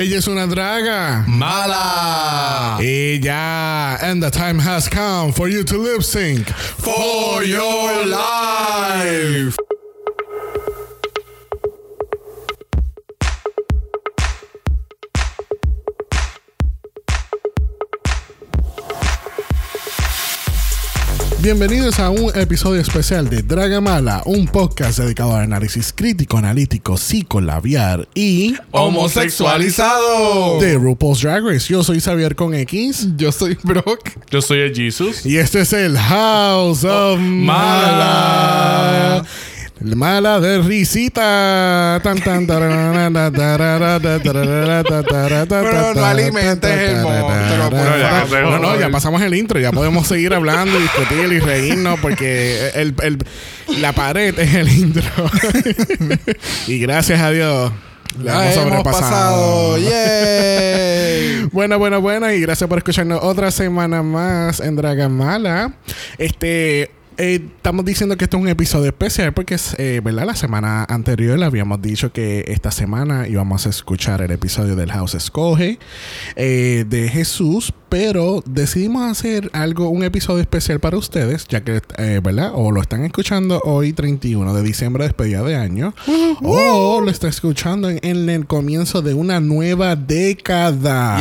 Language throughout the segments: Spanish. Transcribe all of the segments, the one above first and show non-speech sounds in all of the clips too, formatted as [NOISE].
Ella es una draga. Mala. Ella. And the time has come for you to lip sync For your life. Bienvenidos a un episodio especial de Draga Mala, un podcast dedicado al análisis crítico, analítico, psicolabiar y Homosexualizado. de RuPaul's Drag Race. Yo soy Xavier con X Yo soy Brock. Yo soy el Jesus. y este es el House of Mala. Mala. Mala de risita. Tan, tan, Pero no alimentes el monstruo, por tararara. favor. No, no, ya pasamos el intro. Ya podemos seguir hablando, discutir y reírnos porque el, el- la pared es el intro. [LAUGHS] y gracias a Dios. La La hemos sobrepasado. pasado. Yay. [LAUGHS] Bueno, bueno, bueno, y gracias por escucharnos otra semana más en Dragamala. Este, eh, estamos diciendo que esto es un episodio especial porque es, eh, ¿verdad? La semana anterior le habíamos dicho que esta semana íbamos a escuchar el episodio del House Escoge eh, de Jesús, pero decidimos hacer algo, un episodio especial para ustedes, ya que, ¿verdad? O lo están escuchando hoy, 31 de diciembre, despedida de año, o lo está escuchando en, en el comienzo de una nueva década.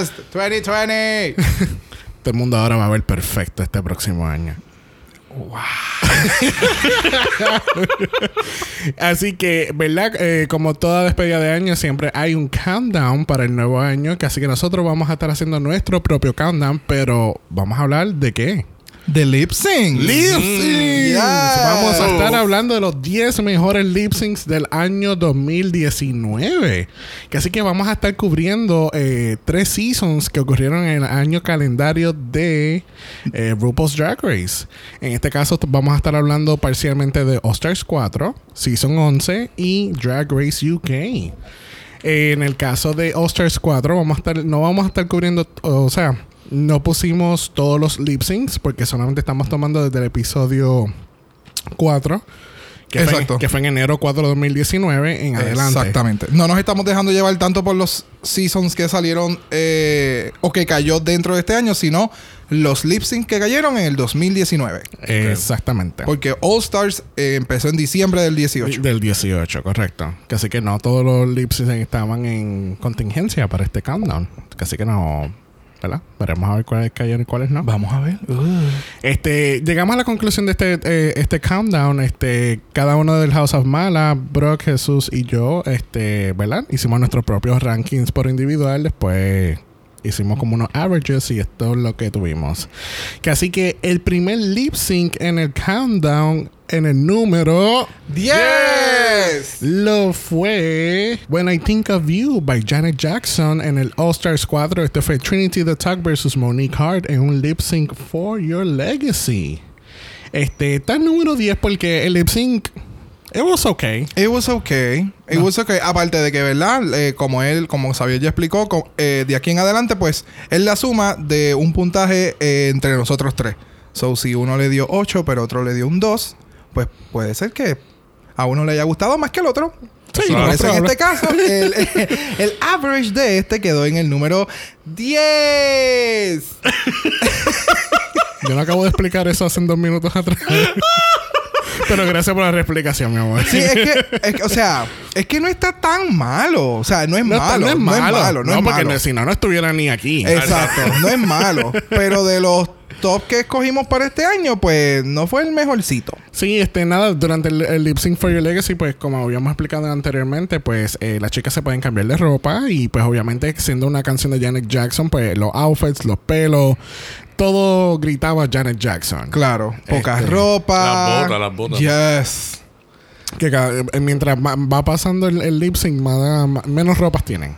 Yes. 2020. [LAUGHS] Todo el mundo ahora va a ver perfecto este próximo año. Así que, ¿verdad? Eh, como toda despedida de año, siempre hay un countdown para el nuevo año. Que así que nosotros vamos a estar haciendo nuestro propio countdown, pero vamos a hablar de qué? The lip sync. Lip syncs. yes. Vamos a estar hablando de los 10 mejores lip syncs del año 2019. Que así que vamos a estar cubriendo eh, tres seasons que ocurrieron en el año calendario de eh, RuPaul's Drag Race. En este caso vamos a estar hablando parcialmente de All Stars 4, Season 11 y Drag Race UK. En el caso de All Stars 4, vamos a estar, no vamos a estar cubriendo, o sea, no pusimos todos los lip syncs porque solamente estamos tomando desde el episodio 4, que, Fue, Exacto. en- que fue en enero 4 de 2019 en adelante. Exactamente. No nos estamos dejando llevar tanto por los seasons que salieron eh, o que cayó dentro de este año, sino los lip sync que cayeron en el 2019. Exactamente. Porque All Stars eh, empezó en diciembre del 18. Del 18, correcto. Que así que no todos los lip syncs estaban en contingencia para este countdown. Así que no, ¿verdad? Veremos a ver cuáles cayeron y cuáles no. Vamos a ver. Este, llegamos a la conclusión de este, eh, este countdown. Este, cada uno del House of Mala, Brock, Jesús y yo, este, ¿verdad? Hicimos nuestros propios rankings por individual. Después hicimos como unos averages y esto es lo que tuvimos. Que así que el primer lip sync en el countdown, en el número, 10. lo fue When I Think of You by Janet Jackson en el All Stars 4. Este fue Trinity the Talk versus Monique Hart en un lip sync for Your Legacy. Este está en número 10 porque el lip sync it was okay. It was okay. It was okay. Aparte de que, ¿verdad? Eh, como él, como Xavier ya explicó, eh, de aquí en adelante, pues, es la suma de un puntaje eh, entre nosotros tres. So, si uno le dio 8, pero otro le dio un 2, pues puede ser que a uno le haya gustado más que al otro. Sí, por eso en este caso, el, [LAUGHS] el average de este quedó en el número 10. [LAUGHS] Yo no acabo de explicar eso hace dos minutos atrás. [LAUGHS] Pero gracias por la reexplicación, mi amor. Sí, es que, es que, o sea, es que no está tan malo. O sea, no es no, malo. no es malo. no es porque malo. si no, no estuviera ni aquí. Exacto, no es malo. [LAUGHS] Pero de los top que escogimos para este año, pues no fue el mejorcito. Sí, este, nada, durante el, el Lip Sync for Your Legacy, pues como habíamos explicado anteriormente, pues eh, las chicas se pueden cambiar de ropa y pues obviamente siendo una canción de Janet Jackson, pues los outfits, los pelos, todo gritaba Janet Jackson. Claro, poca Este, ropa. las botas, las botas. Yes. Que cada- eh, mientras va, va pasando el, el lip sync, más- más- menos ropas tienen.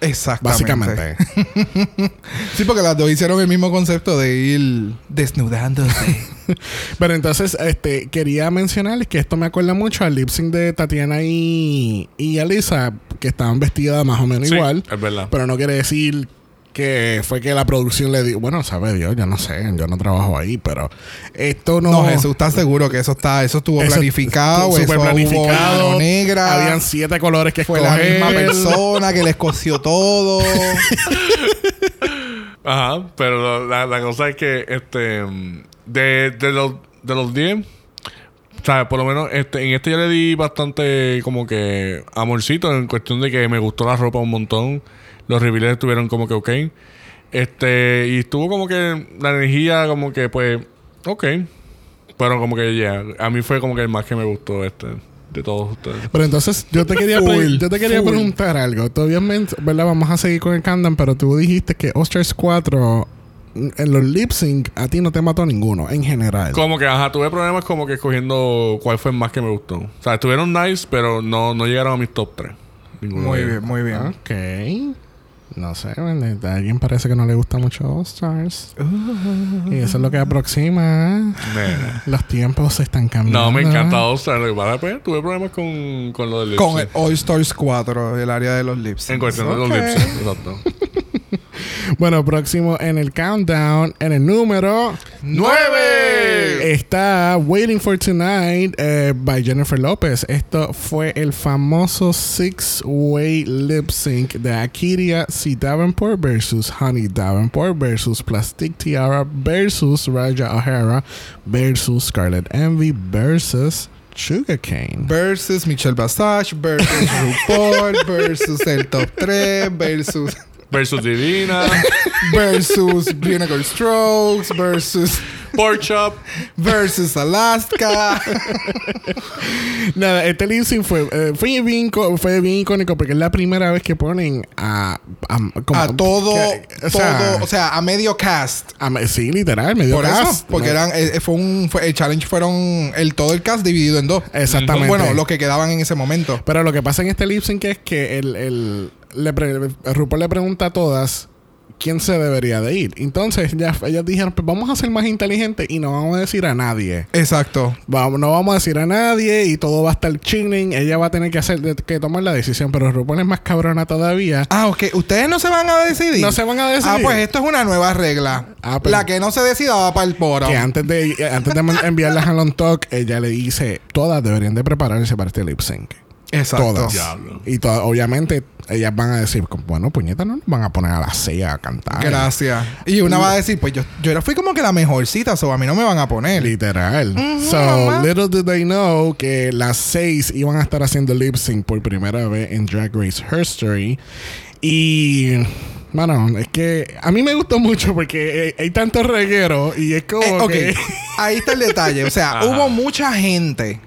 Exactamente. Básicamente. [LAUGHS] Sí, porque las dos hicieron el mismo concepto de ir desnudándose. [LAUGHS] Pero entonces, este, quería mencionarles que esto me acuerda mucho al lip sync de Tatiana y, y Alisa, que estaban vestidas más o menos Sí, igual. es verdad. Pero no quiere decir que fue que la producción le dio, bueno, sabe Dios, yo no sé, yo no trabajo ahí, pero esto no... No, Jesús, ¿estás seguro que eso está, eso estuvo Eso planificado? estuvo súper eso hubo planificado. negra. Habían siete colores que fue la misma persona que les coció todo. [LAUGHS] Ajá, pero la, la cosa es que este de, de los de los 10, o sea, por lo menos este, en este ya le di bastante como que amorcito en cuestión de que me gustó la ropa un montón. Los reveals estuvieron como que ok. Este, y estuvo como que la energía como que pues ok. Pero como que ya, a mí fue como que el más que me gustó este de todos ustedes. Pero entonces yo te quería, pre- Full, yo te quería full. preguntar algo. Obviamente, ¿verdad? Vamos a seguir con el countdown, pero tú dijiste que Osters 4 en los lip sync a ti no te mató ninguno en general. Como que, ajá, tuve problemas como que escogiendo cuál fue el más que me gustó. O sea, estuvieron nice, pero no, no llegaron a mis top 3. Ninguno Muy bien, muy bien. Ok. No sé, a alguien parece que no le gusta mucho All Stars. Y eso es lo que aproxima. Nena. Los tiempos se están cambiando. No, me encanta All Star. Lo que pasa es que, pues, tuve problemas con, con lo del lip Con el All Stars 4, el área de los lips. En cuestión de los Ok. lip sync, exacto. [LAUGHS] Bueno, próximo en el countdown, en el número ¡Nueve! Está Waiting for Tonight eh, by Jennifer Lopez. Esto fue el famoso six-way lip sync de Akiria C. Davenport versus Honey Davenport versus Plastic Tiara versus Raja O'Hara versus Scarlet Envy versus Sugarcane. Versus Michelle Basage, versus [LAUGHS] RuPaul, versus el top 3, versus, Versus Divina. [LAUGHS] versus Vinegar Strokes, versus, Pork Chop. versus Alaska. Nada, este lip sync fue, eh, fue, bien, fue bien icónico porque es la primera vez que ponen a... A, como- A todo, que- todo, o sea, a medio cast. a me- sí, literal, medio Por eso, cast. porque No, eran, eh, fue un, fue- el challenge fueron el todo el cast dividido en dos. Exactamente. Bueno, los que quedaban en ese momento. Pero lo que pasa en este lip sync es que el, el, le pre- RuPaul le pregunta a todas quién se debería de ir. Entonces ya, ellas dijeron, pues vamos a ser más inteligentes y no vamos a decir a nadie. Exacto. Vamos, no vamos a decir a nadie y todo va a estar chilling. Ella va a tener que hacer que tomar la decisión. Pero RuPaul es más cabrona todavía. Ah, ok. ¿Ustedes no se van a decidir? No se van a decidir. Ah, pues esto es una nueva regla. Ah, pues- La que no se decida va para el poro. Que antes de, antes de enviarlas a Long Talk, ella le dice, todas deberían de prepararse para este lip sync. Exacto. Todas. Diablo. Y todas, obviamente, ellas van a decir, bueno, puñeta, no nos van a poner a las seis a cantar. Gracias. Y una va a decir, pues yo, yo era fui como que la mejorcita, so a mí no me van a poner. Literal. so, mamá. little did they know que las seis iban a estar haciendo lip sync por primera vez en Drag Race History. Y. Bueno, es que a mí me gustó mucho porque hay tanto reguero y es como Eh, que. ahí está el detalle. O sea, [LAUGHS] Ajá. hubo mucha gente.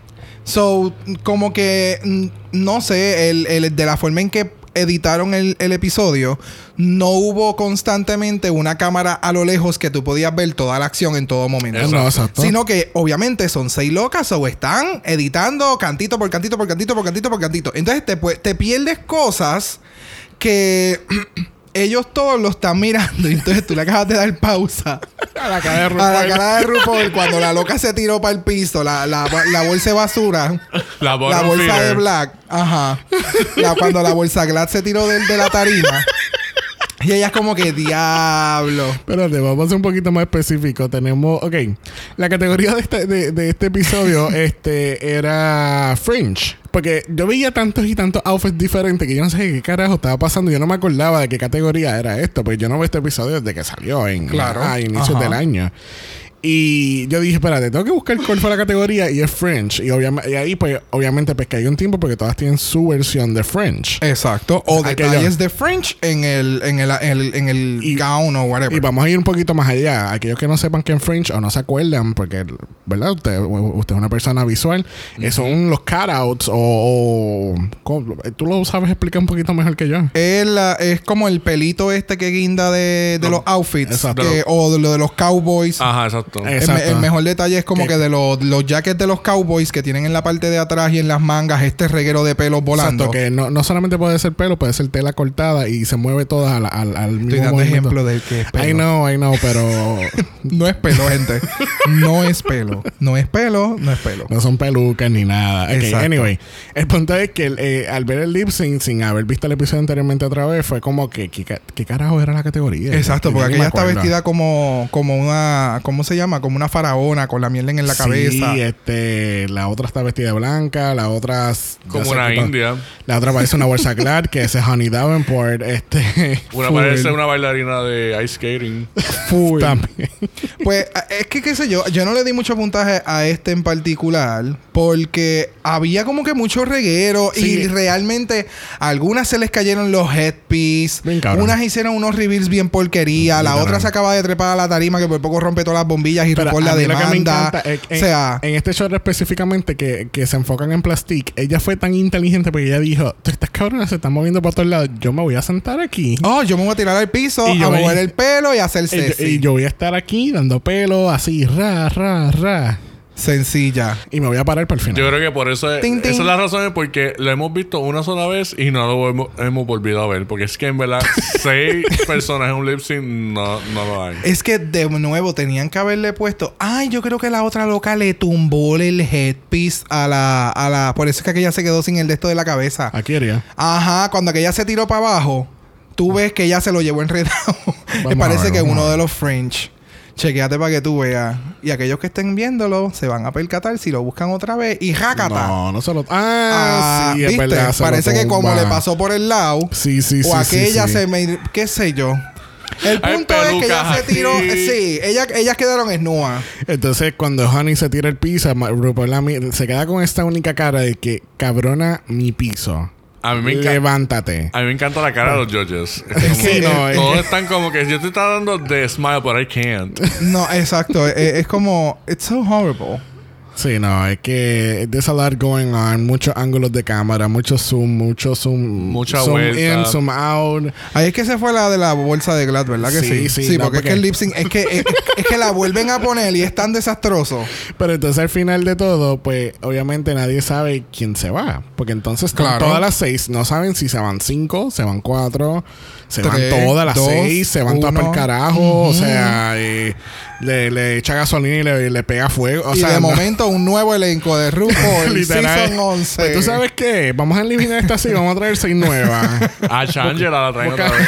So, como que, mm, no sé, el, el- de la forma en que editaron el, el episodio, no hubo constantemente una cámara a lo lejos que tú podías ver toda la acción en todo momento. Exacto. Sino que obviamente son seis locas o están editando cantito por cantito por cantito por cantito por cantito. Entonces te, te pierdes cosas que [CLEARS THROAT] ellos todos lo están mirando y entonces tú le acabas de dar pausa [LAUGHS] a la cara de a RuPaul. la cara de RuPaul cuando la loca se tiró para el piso, la, la, la bolsa de basura, La, bolsa de black, ajá. La- cuando la bolsa glad se tiró del- de la tarima. Y ella es como que diablo. Espérate, vamos a ser un poquito más específico. Tenemos, ok, la categoría de este, de, de este episodio [LAUGHS] este, era Fringe. Porque yo veía tantos y tantos outfits diferentes que yo no sé qué carajo estaba pasando. Yo no me acordaba de qué categoría era esto. Porque yo no veo este episodio desde que salió en Claro. a inicios Ajá. del año. Y yo dije, espérate, tengo que buscar cuál fue la categoría y es French. Y, obviamente, y ahí, pues, obviamente, pues que hay un tiempo porque todas tienen su versión de French. Exacto. O Aquello. detalles de French en el, en el, en el, en el Y- gown o whatever. Y vamos a ir un poquito más allá. Aquellos que no sepan que en Fringe o no se acuerdan, porque, ¿verdad? Usted, usted es una persona visual. eh, son los cutouts o, o- ¿cómo? Tú lo sabes explicar un poquito mejor que yo. Es, la- es como el pelito este que guinda de, de No. los outfits. Exacto. que- o de lo de los cowboys. Ajá, exacto. Exacto. El, Exacto. me- el mejor detalle es como Que- que de los, los jackets de los cowboys que tienen en la parte de atrás y en las mangas este reguero de pelos volando. Exacto, que no, no solamente puede ser pelo, puede ser tela cortada y se mueve toda al, al, al mismo Estoy dando movimiento. ejemplo del que es pelo. I know, I know, pero [LAUGHS] No es pelo, gente. No es pelo. No es pelo, no es pelo. no son pelucas ni nada. Ok, Exacto. anyway. El punto es que eh, al ver el lip sync sin haber visto el episodio anteriormente otra vez, fue como que, ¿qué, qué carajo era la categoría? Exacto, porque aquella está vestida como, como una, ¿cómo se llama? Como una faraona con la miel en la cabeza. Sí, este, la otra está vestida de blanca, la otra... Como una india. La otra parece una bolsa Glad, que ese es Honey Davenport, este... [LAUGHS] Una full. parece una bailarina de ice skating. Full. También. Pues es que, qué sé yo, yo no le di mucho puntaje a este en particular porque había como que mucho reguero Sí. y realmente a algunas se les cayeron los headpiece, Bien cabrón. unas hicieron unos reveals bien porquería, la otra se acaba de trepar a la tarima que por poco rompe todas las bombillas y Pero la mí lo que me demanda. encanta es- o en, sea, en este show específicamente que, que se enfocan en Plastic, ella fue tan inteligente porque ella dijo, "Tú estas cabronas se están moviendo por todos lados, yo me voy a sentar aquí. oh, yo me voy a tirar al piso, Y a voy- mover el pelo y a hacer Y sexy. y yo voy a estar aquí dando pelo así, ra, ra, ra. Sencilla. Y me voy a parar para el final. Yo creo que por eso es, Ting, ting. esa es la razón es porque lo hemos visto una sola vez y no lo hemos, hemos volvido a ver. Porque es que en verdad [LAUGHS] seis personas en un lip sync no, no lo hay. Es que de nuevo tenían que haberle puesto. Ay, yo creo que la otra loca le tumbó el headpiece a la, a la. Por eso es que aquella se quedó sin el de esto de la cabeza. Aquí iría. Ajá, cuando aquella se tiró para abajo, tú ves que ella se lo llevó enredado. Me [LAUGHS] parece ver, que uno de los French. Chequéate para que tú veas. Y aquellos que estén viéndolo se van a percatar si lo buscan otra vez. Y jácata. No, no se lo... Ah, Ah, sí, es ¿viste? verdad. se lo Parece que como le pasó por el lado. Sí, sí, sí. o aquella sí. se me... ¿Qué sé yo? El punto es que ella se tiró... [LAUGHS] Sí, ella, ellas quedaron esnuas. Entonces, cuando Honey se tira el piso, RuPaul se queda con esta única cara de que, cabrona, mi piso. A mí me encanta. Levántate. A mí me encanta la cara de los judges. Es como- Sí, no, es todos que- están como que yo te estaba dando de smile, but I can't. No, exacto. es, es como... It's so horrible. Sí, no, es que there's a lot going on, muchos ángulos de cámara, mucho zoom, mucho zoom, Mucha zoom vuelta. in, zoom out. Ahí es que se fue la de la bolsa de Glad, ¿verdad que Sí, sí? sí, no, porque, porque- es que el lip sync... Es que, es, es que la vuelven a poner y es tan desastroso. Pero entonces al final de todo, pues obviamente nadie sabe quién se va, porque entonces con Claro. todas las seis no saben si se van cinco, se van cuatro, se Tres, van todas las dos, seis, se van todas para el carajo, o sea, eh, le, le echa gasolina y le, le pega fuego, o y sea, de no- momento un nuevo elenco de RuPaul [LAUGHS] literal. Season 11. Pues, ¿Tú sabes qué? Vamos a eliminar esta así, vamos a traer seis nuevas. [LAUGHS] A Shangela la traen otra vez. [LAUGHS]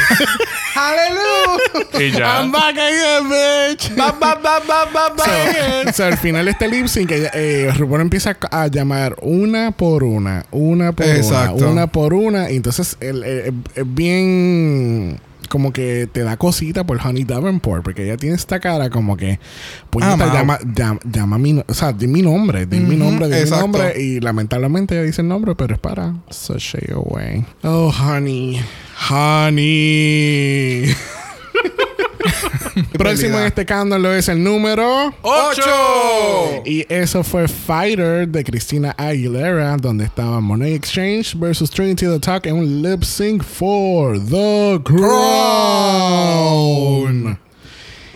¡Aleluya! Y ya. I'm back again, bitch. Ba, ba, ba, ba, ba, ba. So, so, al final este lip sync, ella- eh, RuPaul empieza a llamar una por una, una por Exacto. una, una por una. Y entonces el- eh, es bien como que te da cosita por Honey Davenport, porque ella tiene esta cara como que, Amado. llama, llama, llama mi, o sea, di mi nombre, di mi Ujú, nombre, di mi nombre. Y lamentablemente ella dice el nombre, pero es para Sashay Away. Oh, honey, honey. [LAUGHS] Próximo en este cándalo es el número ¡Ocho! y eso fue Fighter de Cristina Aguilera, donde estaba Money Exchange versus Trinity the Talk en un lip sync for the crown.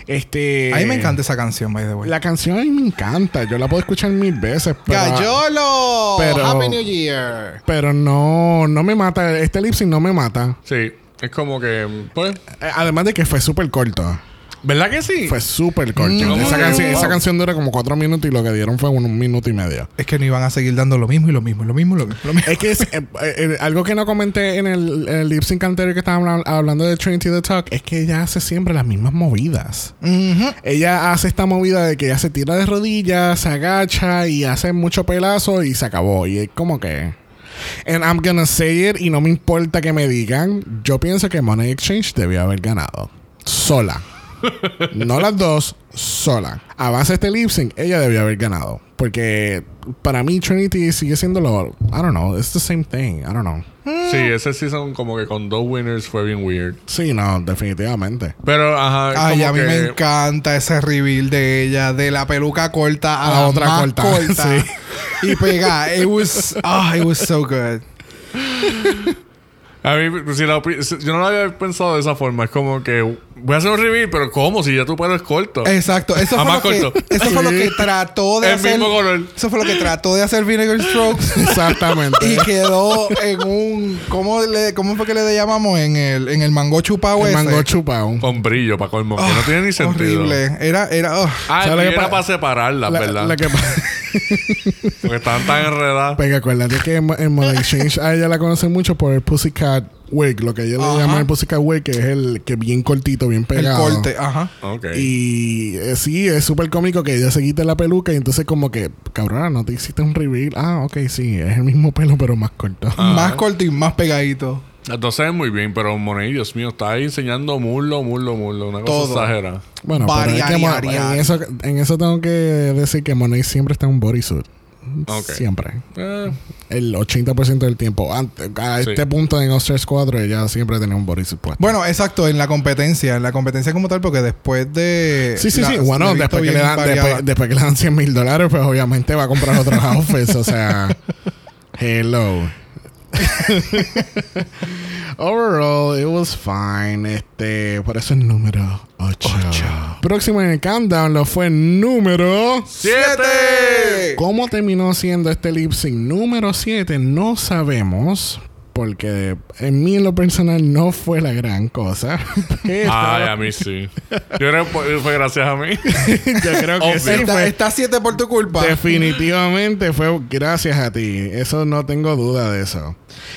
Este. A mí me encanta esa canción, by the way. La canción a mí me encanta. Yo la puedo escuchar mil veces. Pero, ¡Gallolo! pero- ¡Happy New Year! pero no, no me mata. Este lip sync no me mata. Sí. Es como que, pues. Eh, Además de que fue súper corto. ¿Verdad que sí? Fue súper corto. Mm. esa, canción, wow. esa canción dura como cuatro minutos y lo que dieron fue un, un minuto y medio. Es que no iban a seguir dando lo mismo y lo mismo y lo mismo y lo mismo. lo mismo. Es que es, eh, eh, algo que no comenté en el, en el lip sync anterior que estábamos habla- hablando de Trinity the Talk es que ella hace siempre las mismas movidas. Ella hace esta movida de que ella se tira de rodillas, se agacha y hace mucho pelazo y se acabó. Y es como que. And I'm gonna say it y no me importa que me digan. Yo pienso que Money Exchange debió haber ganado. Sola. No las dos, sola. A base de este lip sync, ella debió haber ganado. Porque para mí Trinity sigue siendo lo... I don't know. It's the same thing. I don't know. Sí, ese season como que con dos winners fue bien weird. Sí, no, definitivamente. Pero, ajá. Ay, como a mí que- me encanta ese reveal de ella, de la peluca corta a, la, la otra más corta, corta. [LAUGHS] sí. Y pega. It was, ah, it was so good. [LAUGHS] A mí, si la si- yo no lo había pensado de esa forma. Es como que voy a hacer un reveal, pero ¿cómo? Si ya tu pelo es corto. Exacto, eso, Ah, fue más lo, que, corto. eso fue lo que trató de El hacer. mismo color. Eso fue lo que trató de hacer Vinegar Strokes. [LAUGHS] Exactamente. y quedó en un. ¿Cómo, le, cómo fue que le llamamos? En el, en el mango chupado el ese. mango chupado. Con brillo, para colmo. que Ah, no tiene ni sentido. Horrible. Era, era. oh. Ah, ¿Sabes el lo que era pa- para separarlas, La- ¿verdad? la que pa- [LAUGHS] Porque estaban tan enredadas. Porque acuérdate que en, en Model Exchange a ella la conocen mucho por el Pussycat Wig, lo que ellos Ajá. le llaman el Pussycat Wig, que es el que bien cortito, bien el pegado. corte, ajá. Ok. Y eh, sí, es súper cómico que ella se quite la peluca y entonces como que, cabrona, no te hiciste un reveal. Ah, ok, sí, es el mismo pelo pero más corto. Más corto y más pegadito. Entonces muy bien, pero Monet, Dios mío, está ahí enseñando muslo, muslo, muslo. Una cosa Todo. exagera. Bueno, pero es que en, eso, en eso tengo que decir que Monet siempre está en un bodysuit. Siempre. Eh, El 80% del tiempo. Ante- a Sí. este punto en Oscars 4 ella siempre tenía un bodysuit puesto. Bueno, exacto, en la competencia. En la competencia como tal, porque después de. Sí, sí, la- sí. Bueno, después que, le dan, después que le dan 100 mil dólares, pues obviamente va a comprar otros [LAUGHS] outfits. o sea, [LAUGHS] hello. [LAUGHS] Overall, it was fine. Este, por eso es número 8. Próximo en el countdown lo fue número. ¡Siete! ¿Cómo terminó siendo este lip sync número 7? No sabemos. Porque en mí en lo personal no fue la gran cosa. Pero [LAUGHS] Ay, a mí sí. Yo creo que fue- gracias a mí. [LAUGHS] yo creo que Obvio. sí Está, fue- está siete por tu culpa. Definitivamente fue gracias a ti. Eso no tengo duda de eso.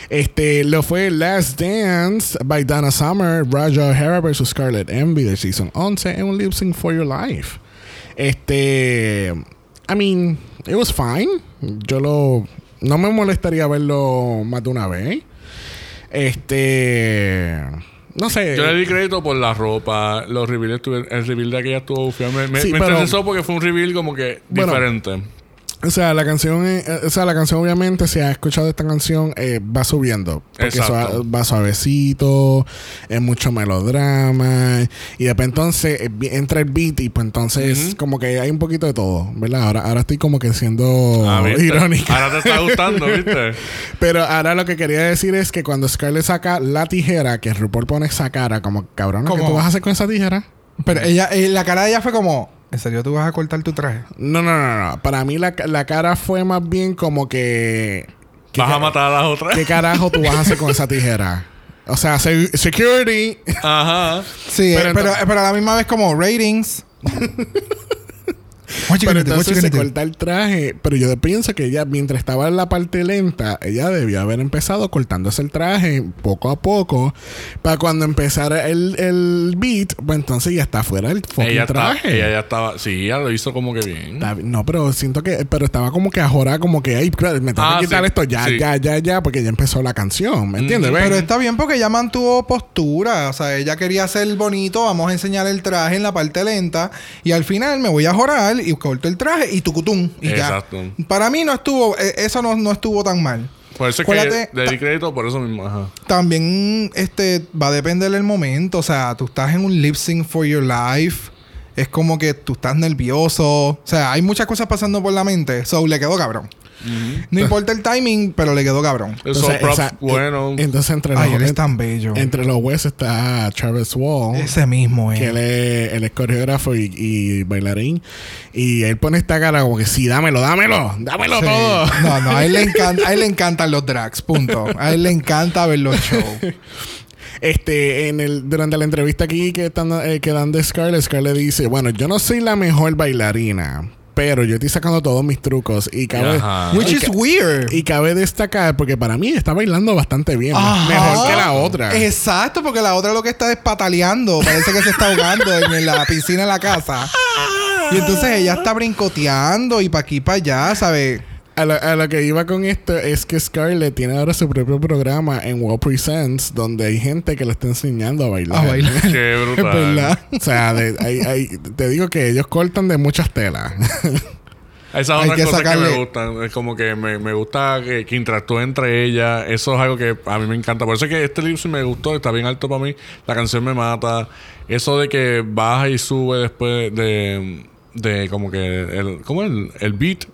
Este lo fue Last Dance by Donna Summer, Raja O'Hara vs Scarlet Envy de Season 11 en un lip sync for your life. Este, I mean, it was fine. Yo lo no me molestaría verlo más de una vez. Este, no sé. Yo le di crédito por la ropa, los reveals el reveal de aquella estuvo. Me, me, Sí, me pero- interesó porque fue un reveal como que Bueno, diferente. O sea, la canción, eh, o sea, la canción obviamente, si has escuchado esta canción, eh, va subiendo. Porque va suavecito, es mucho melodrama. Y después entonces eh, entra el beat y pues entonces como que hay un poquito de todo, ¿verdad? Ahora, ahora estoy como que siendo Ah, irónica. Ahora te está gustando, [LAUGHS] ¿viste? Pero ahora lo que quería decir es que cuando Scarlett saca la tijera, que RuPaul pone esa cara como, cabrón, ¿qué tú vas a hacer con esa tijera? Pero ella, eh, la cara de ella fue como. ¿En serio tú vas a cortar tu traje? No, no, no, no. Para mí la, la cara fue más bien como que... que Vas a matar a las otras. ¿Qué carajo tú vas a hacer con esa tijera? O sea, se- security. Ajá. Sí, Pero eh, pero, pero a la misma vez como ratings. [LAUGHS] Pero entonces se corta el traje. Pero yo pienso que ella, mientras estaba en la parte lenta, ella debió haber empezado cortándose el traje poco a poco. Para cuando empezara el, el beat, pues entonces ya está fuera del fucking Ella, está, traje. ella ya estaba... Sí, ella lo hizo como que bien. Está. No, pero siento que... Pero estaba como que ahora como que... Ay, claro, me tengo Ah, que quitar sí, esto ya, sí. ya, ya, ya. Porque ya empezó la canción. ¿Me entiendes? Mm, ¿Ves? Pero está bien porque ella mantuvo postura. O sea, ella quería ser bonito. Vamos a enseñar el traje en la parte lenta. Y al final me voy a jorar y corto el traje y tucutum. Y Exacto. ya. Para mí no estuvo... eh, eso no, no estuvo tan mal. Por eso es que Acuérdate- le di crédito por eso mismo. Ajá. También este va a depender del momento. O sea, tú estás en un lip sync for your life. Es como que tú estás nervioso. O sea, hay muchas cosas pasando por la mente. So, le quedó cabrón. No importa el timing, pero le quedó cabrón. Eso, Entonces, props, esa- bueno. Entonces, entre los, él es tan bello. entre los West está Travis Wall. Ese mismo, que eh. él es, él es coreógrafo y, y bailarín. Y él pone esta cara como que sí, dámelo, dámelo, dámelo Sí. todo. No, no, a él, le [LAUGHS] encanta, a él le encantan los drags, punto. A él le encanta ver los shows. [LAUGHS] Este, en el, durante la entrevista aquí que, están, eh, que dan de Scarlett, Scarlett dice, bueno, yo no soy la mejor bailarina, pero yo estoy sacando todos mis trucos y cabe, Ajá. Which y is ca- weird. y cabe destacar, porque para mí está bailando bastante bien, Ajá. mejor que la otra. Exacto, porque la otra lo que está es pataleando. Parece que se está ahogando en la piscina de la casa. Y entonces ella está brincoteando y pa' aquí para allá, ¿sabes? A lo, a lo que iba con esto es que Scarlett tiene ahora su propio programa en Wow Presents donde hay gente que le está enseñando a bailar. A bailar. [LAUGHS] Qué Es brutal. verdad. O sea, de- hay- hay- te digo que ellos cortan de muchas telas. [LAUGHS] Esas son que las cosas que me gustan. Es como que me, me gusta que, que interactúe entre ellas. Eso es algo que a mí me encanta. Por eso es que este lip sync me gustó. Está bien alto para mí. La canción me mata. Eso de que baja y sube después de, de como que el ¿cómo es? el, el beat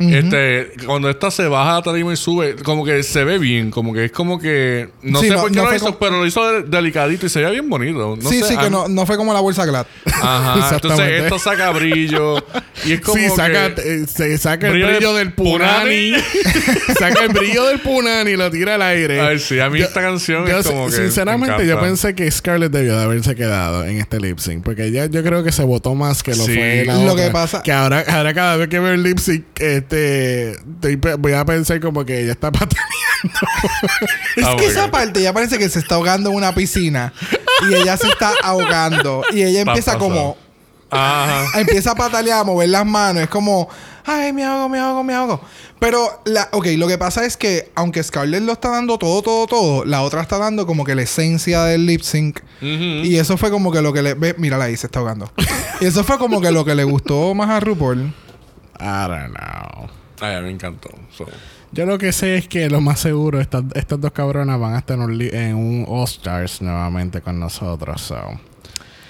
este cuando esta se baja a tarima y sube como que se ve bien como que es como que no Sí, sé no- por qué no lo fue hizo como- pero lo hizo de- delicadito y se veía bien bonito no sí, sé, sí, que no, no fue como la bolsa Glad. Ajá. [LAUGHS] Entonces esto saca brillo. Y es como sí, que... saca, eh, se saca el Brillo de brillo del punani. [LAUGHS] saca el brillo del punani y lo tira al aire. Ay, sí. A mí Yo- esta canción Yo, es como que... sinceramente, me yo pensé que Scarlett debió de haberse quedado en este lip sync. Porque ella, yo creo que se votó más que lo Sí. fue la Lo otra. que pasa- Que ahora, ahora cada vez que veo el lip sync, este, estoy voy a pensar como que ella está [LAUGHS] pataleando. Es Ah, que esa God. parte ya parece que se está ahogando en una piscina y ella se está ahogando y ella empieza como Ajá. empieza a patalear, a mover las manos, es como ay, me ahogo, me ahogo, me ahogo. Pero la ok, lo que pasa es que aunque Scarlett lo está dando todo todo todo, la otra está dando como que la esencia del lip sync y eso fue como que lo que le ve, mírala ahí se está ahogando. y [LAUGHS] eso fue como que lo que le gustó más a RuPaul. I don't know. Ay, me encantó. So, Yo lo que sé es que lo más seguro, estas, estas dos cabronas van a estar en un, en un All Stars nuevamente con nosotros. So.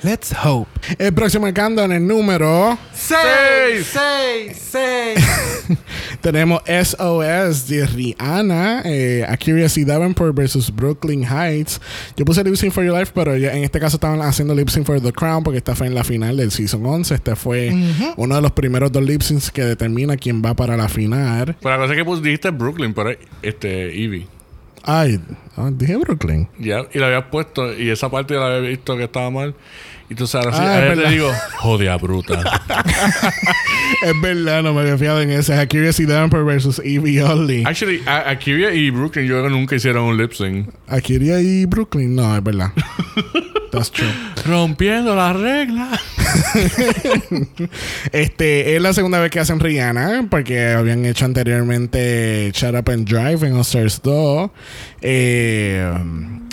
Let's hope. El próximo marcando en el número ¡Seis! seis, seis. [LAUGHS] tenemos SOS de Rihanna, eh, A Curious y Davenport versus Brooklyn Heights. Yo puse Lip Sync for Your Life, pero ya en este caso estaban haciendo Lip Sync for the Crown porque esta fue en la final del Season 11. Este fue uno de los primeros dos Lip Syncs que determina quién va para la final. Pero la cosa es que pues, dijiste Brooklyn, pero este, Evie. Ay, ah, dije Brooklyn. Ya, y la habías puesto, y esa parte la había visto que estaba mal. Y tú sabes, así, Ah, es ahora te verdad. digo, jodia bruta. [LAUGHS] Es verdad, no me había fijado en. A Curious y Davenport versus Evie Only. Actually, a- Akira y Brooklyn yo nunca hicieron un lip sync. Akiria y Brooklyn, no, es verdad. [LAUGHS] That's true. Rompiendo las reglas. [LAUGHS] Este es la segunda vez que hacen Rihanna, porque habían hecho anteriormente Shut Up and Drive en All Stars 2. Eh,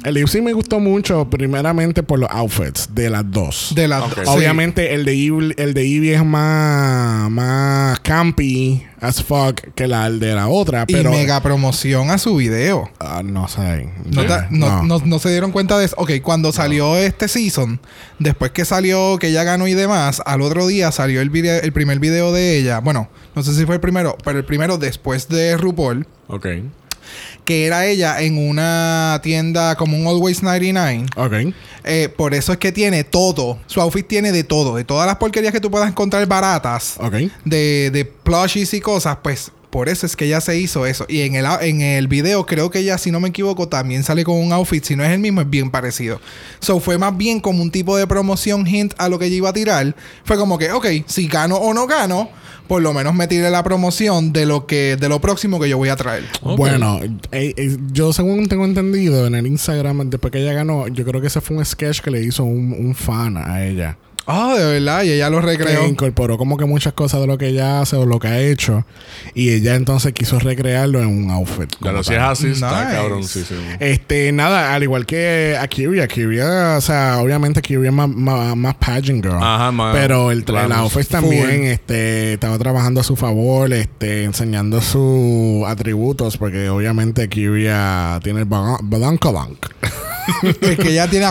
el lip sync me gustó mucho, primeramente por los outfits de las dos. De las Ok. sí. Obviamente el de Ivy, el de Ivy es más, más campy as fuck que la el de la otra, y pero mega promoción a su video. Ah, no sé. No, te- no- No. no- no se dieron cuenta de eso. Ok, cuando salió este season, después que salió, que ella ganó y demás, al otro día salió el, video, el primer video de ella. Bueno, no sé si fue el primero, pero el primero después de RuPaul, Ok. Que era ella en una tienda como un Always 99. Ok. Eh, por eso es que tiene todo. Su outfit tiene de todo. De todas las porquerías que tú puedas encontrar baratas. Ok. de, de plushies y cosas, pues por eso es que ella se hizo eso. Y en el, en el video, creo que ella, si no me equivoco, también sale con un outfit. Si no es el mismo, es bien parecido. So fue más bien como un tipo de promoción hint a lo que ella iba a tirar. Fue como que, ok, si gano o no gano, por lo menos me tiré la promoción de lo que, de lo próximo que yo voy a traer. Bueno, eh, eh, yo según tengo entendido en el Instagram, después que ella ganó, yo creo que ese fue un sketch que le hizo un, un fan a ella. Ah, de verdad, y ella lo Que recreó. incorporó como que muchas cosas de lo que ella hace o lo que ha hecho. Y ella entonces quiso recrearlo en un outfit. Pero si es así, está Nice. cabroncísimo. Este, nada, al igual que Akira, Akira, o sea, obviamente Akira es más, más, más pageant girl. Ajá, más Pero el, el outfit también, este, estaba trabajando a su favor, este, enseñando sus atributos, porque obviamente Akira tiene el ba- badankadank. [LAUGHS] es [LAUGHS] que ella tiene.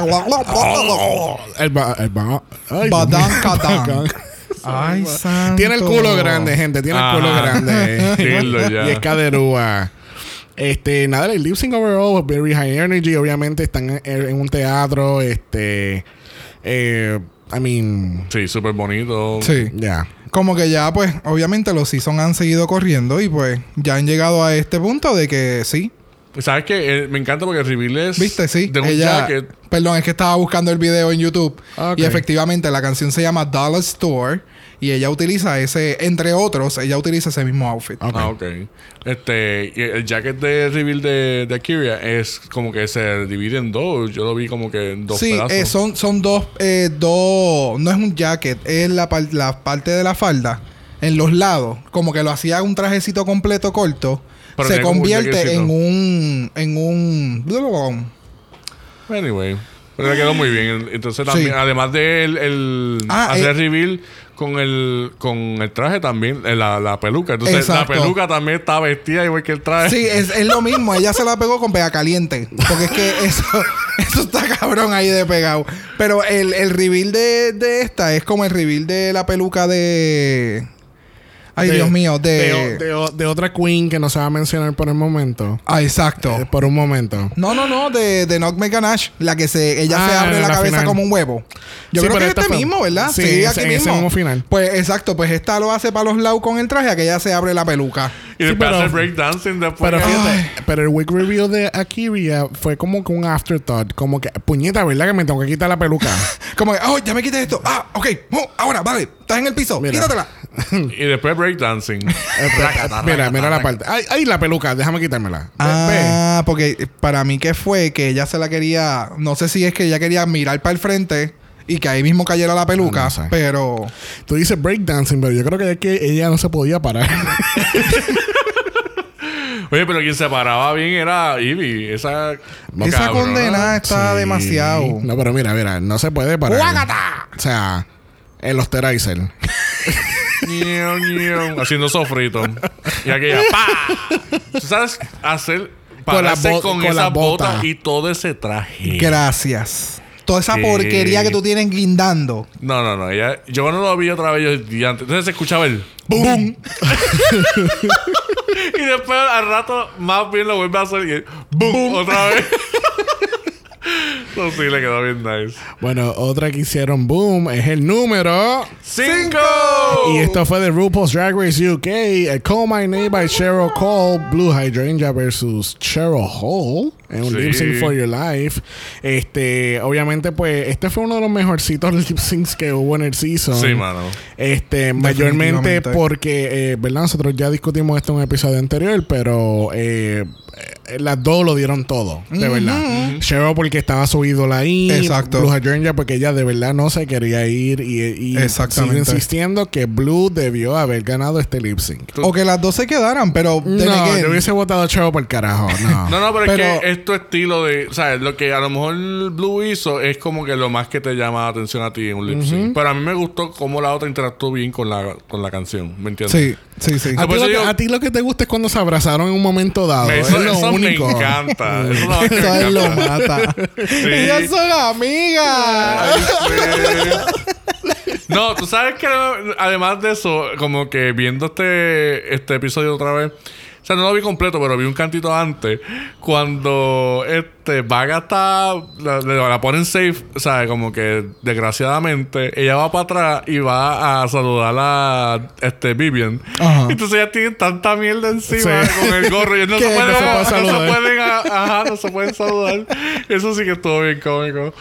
el ba- el ba- ay, santo. Tiene el culo grande, gente. Tiene el culo grande. [LAUGHS] Dilo ya. y es caderúa. Este, nada, el lip sync overall, very high energy. Obviamente están en, en un teatro. Este, eh, I mean, Sí, súper bonito. Sí. ya. Como que ya, pues, obviamente los seasons han seguido corriendo y pues ya han llegado a este punto de que sí. ¿Sabes qué? me encanta porque el reveal es ¿Viste? Sí. de un Ella, jacket. Perdón, es que estaba buscando el video en YouTube. Ok. Y efectivamente la canción se llama Dollar Store. Y ella utiliza ese, entre otros, ella utiliza ese mismo outfit. Ok. Ah, ok. Este, el jacket de reveal de, de Akira es como que se divide en dos. Yo lo vi como que en dos sí, pedazos. eh, son, son dos, eh, dos, no es un jacket, es la, par- la parte de la falda en los lados, como que lo hacía un trajecito completo corto, Pero se convierte en un, en un, Anyway. Pero le quedó muy bien. Entonces también, Sí. además de el, el Ah, hacer eh. reveal con el, con el traje también, eh, la, la peluca. Entonces Exacto. la peluca también está vestida igual que el traje. Sí, es, es lo mismo. Ella se la pegó con pega caliente. Porque es que eso, [LAUGHS] Eso está cabrón ahí de pegado. Pero el, el reveal de, de esta es como el reveal de la peluca de. Ay, De- Dios mío, de. de, de- de otra queen que no se va a mencionar por el momento. Ah, exacto. Eh, por un momento. No, no, no, de, de Knock Ganache, la que se, ella se Ah, abre la, la cabeza final. como un huevo. Yo Sí, creo que es este fue- mismo, ¿verdad? Sí, aquí ese- ese mismo final. Pues exacto, pues esta lo hace para los lados con el traje, aquella se abre la peluca. Y Sí, después pero- hace breakdancing después. Pero que- fíjate, Ay. pero el wig review de Akiria fue como que un afterthought. Como que, puñeta, ¿verdad? Que me tengo que quitar la peluca. [LAUGHS] Como que, oh, ya me quité esto. Ah, ok. Oh, ahora, vale. Estás en el piso. Mira. Quítatela. Y después breakdancing. [LAUGHS] mira, mira la parte. Ay, ay, la peluca, déjame quitármela. Ah, porque para mí que fue que ella se la quería, no sé si es que ella quería mirar para el frente y que ahí mismo cayera la peluca, Ah, no sé. pero Tú dices breakdancing, pero yo creo que es que ella no se podía parar. [LAUGHS] Oye, pero quien se paraba bien era Ivy. Esa. esa condena está Sí. demasiado. No, pero mira, mira, no se puede parar. O sea, el osterizer. Haciendo sofrito. Y aquella ¡pa! ¿Tú sabes hacer Con pararse con, con esa bota. bota. y todo ese traje? Gracias. Toda esa porquería que tú tienes guindando. No, no, no. Ella, yo cuando lo vi otra vez, yo antes. Entonces se escuchaba el ¡Boom! [LAUGHS] Y después al rato más bien lo vuelve a hacer y el ¡boom! Otra vez. [LAUGHS] Eso sí le quedó bien nice. Bueno, otra que hicieron boom es el número. ¡Cinco! Y esto fue de RuPaul's Drag Race UK. eh, Call My Name by Cheryl Cole. Blue Hydrangea versus Cheryl Hall. En un Sí. lip sync for your life. Este, obviamente, pues, este fue uno de los mejorcitos [LAUGHS] lip syncs que hubo en el season. Sí, mano. Este, mayormente porque, eh, ¿verdad? Nosotros ya discutimos esto en un episodio anterior, pero eh, eh, las dos lo dieron todo, de verdad. Cheryl porque estaba su ídola ahí. Exacto. Blue Hydrangea porque ella de verdad no se quería ir y, y Exactamente. sigue insistiendo que Blue debió haber ganado este lip sync. O que las dos se quedaran, pero No, yo hubiese votado a Cheryl por el carajo. No. [LAUGHS] No, no, pero, Pero- es que es tu estilo de. O sea, lo que a lo mejor Blue hizo es como que lo más que te llama la atención a ti en un lip sync. Pero a mí me gustó cómo la otra interactuó bien con la, con la canción. ¿Me entiendes? Sí, sí, sí. A, ti lo que, digo- a ti lo que te gusta es cuando se abrazaron en un momento dado. Me- eso es lo eso único. me encanta. [LAUGHS] Eso es lo me mata. Sí. Ellas son amigas. No, tú sabes que además de eso, como que viendo este, este episodio otra vez, o sea, no lo vi completo, pero vi un cantito antes, cuando este Vaga está, la, la- ponen safe, o sea, como que desgraciadamente, ella va para atrás y va a saludar a este Vivian. Ajá. Entonces ellas tienen tanta mierda encima Sí. con el gorro y no [LAUGHS] se pueden, no se puede no se pueden, ajá, no se pueden saludar. Eso sí que estuvo bien cómico.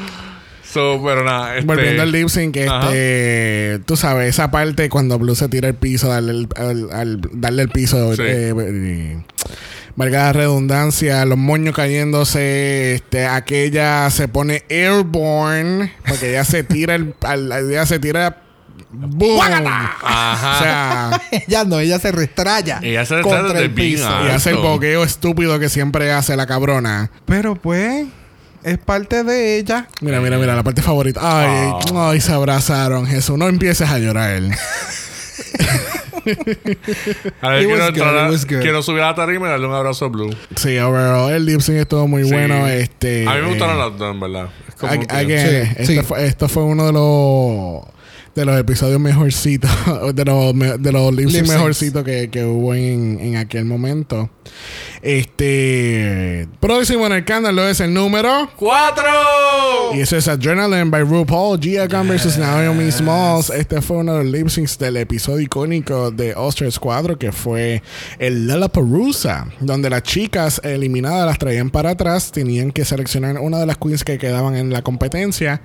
So, pero nada, este... Volviendo al lip sync, este, tú sabes, esa parte cuando Blue se tira el piso, darle el, al, al- darle el piso, Sí. eh, eh, valga la redundancia, los moños cayéndose, este, aquella se pone airborne, porque ella se tira el, al- ella se tira, boom, Ajá. o sea, [LAUGHS] ella no, ella se restraya Ella se restraya el piso. y hace el boqueo estúpido que siempre hace la cabrona. Pero pues, es parte de ella. Mira, mira, mira, la parte favorita. Ay, Ah. ay, se abrazaron. Jesús, no empieces a llorar. [LAUGHS] A ver, quiero, entrar subir a la tarima y darle un abrazo a Blue. Sí, overall, el lip sync estuvo muy Sí. bueno. Este, a mí me gustaron eh, las dos, en verdad. Es como que- Sí, este sí. Fue, esto fue uno de los de los episodios mejorcitos, [LAUGHS] de los, de los lip sync Lip syncs. mejorcitos que, que hubo en, en aquel momento. Este próximo en el canal es el número ¡Cuatro! y eso es Adrenaline by RuPaul, Gia Gunn vs. Naomi Smalls. Este fue uno de los lip syncs del episodio icónico de Osters 4, que fue el Lollapalooza, donde las chicas eliminadas las traían para atrás, tenían que seleccionar una de las queens que quedaban en la competencia,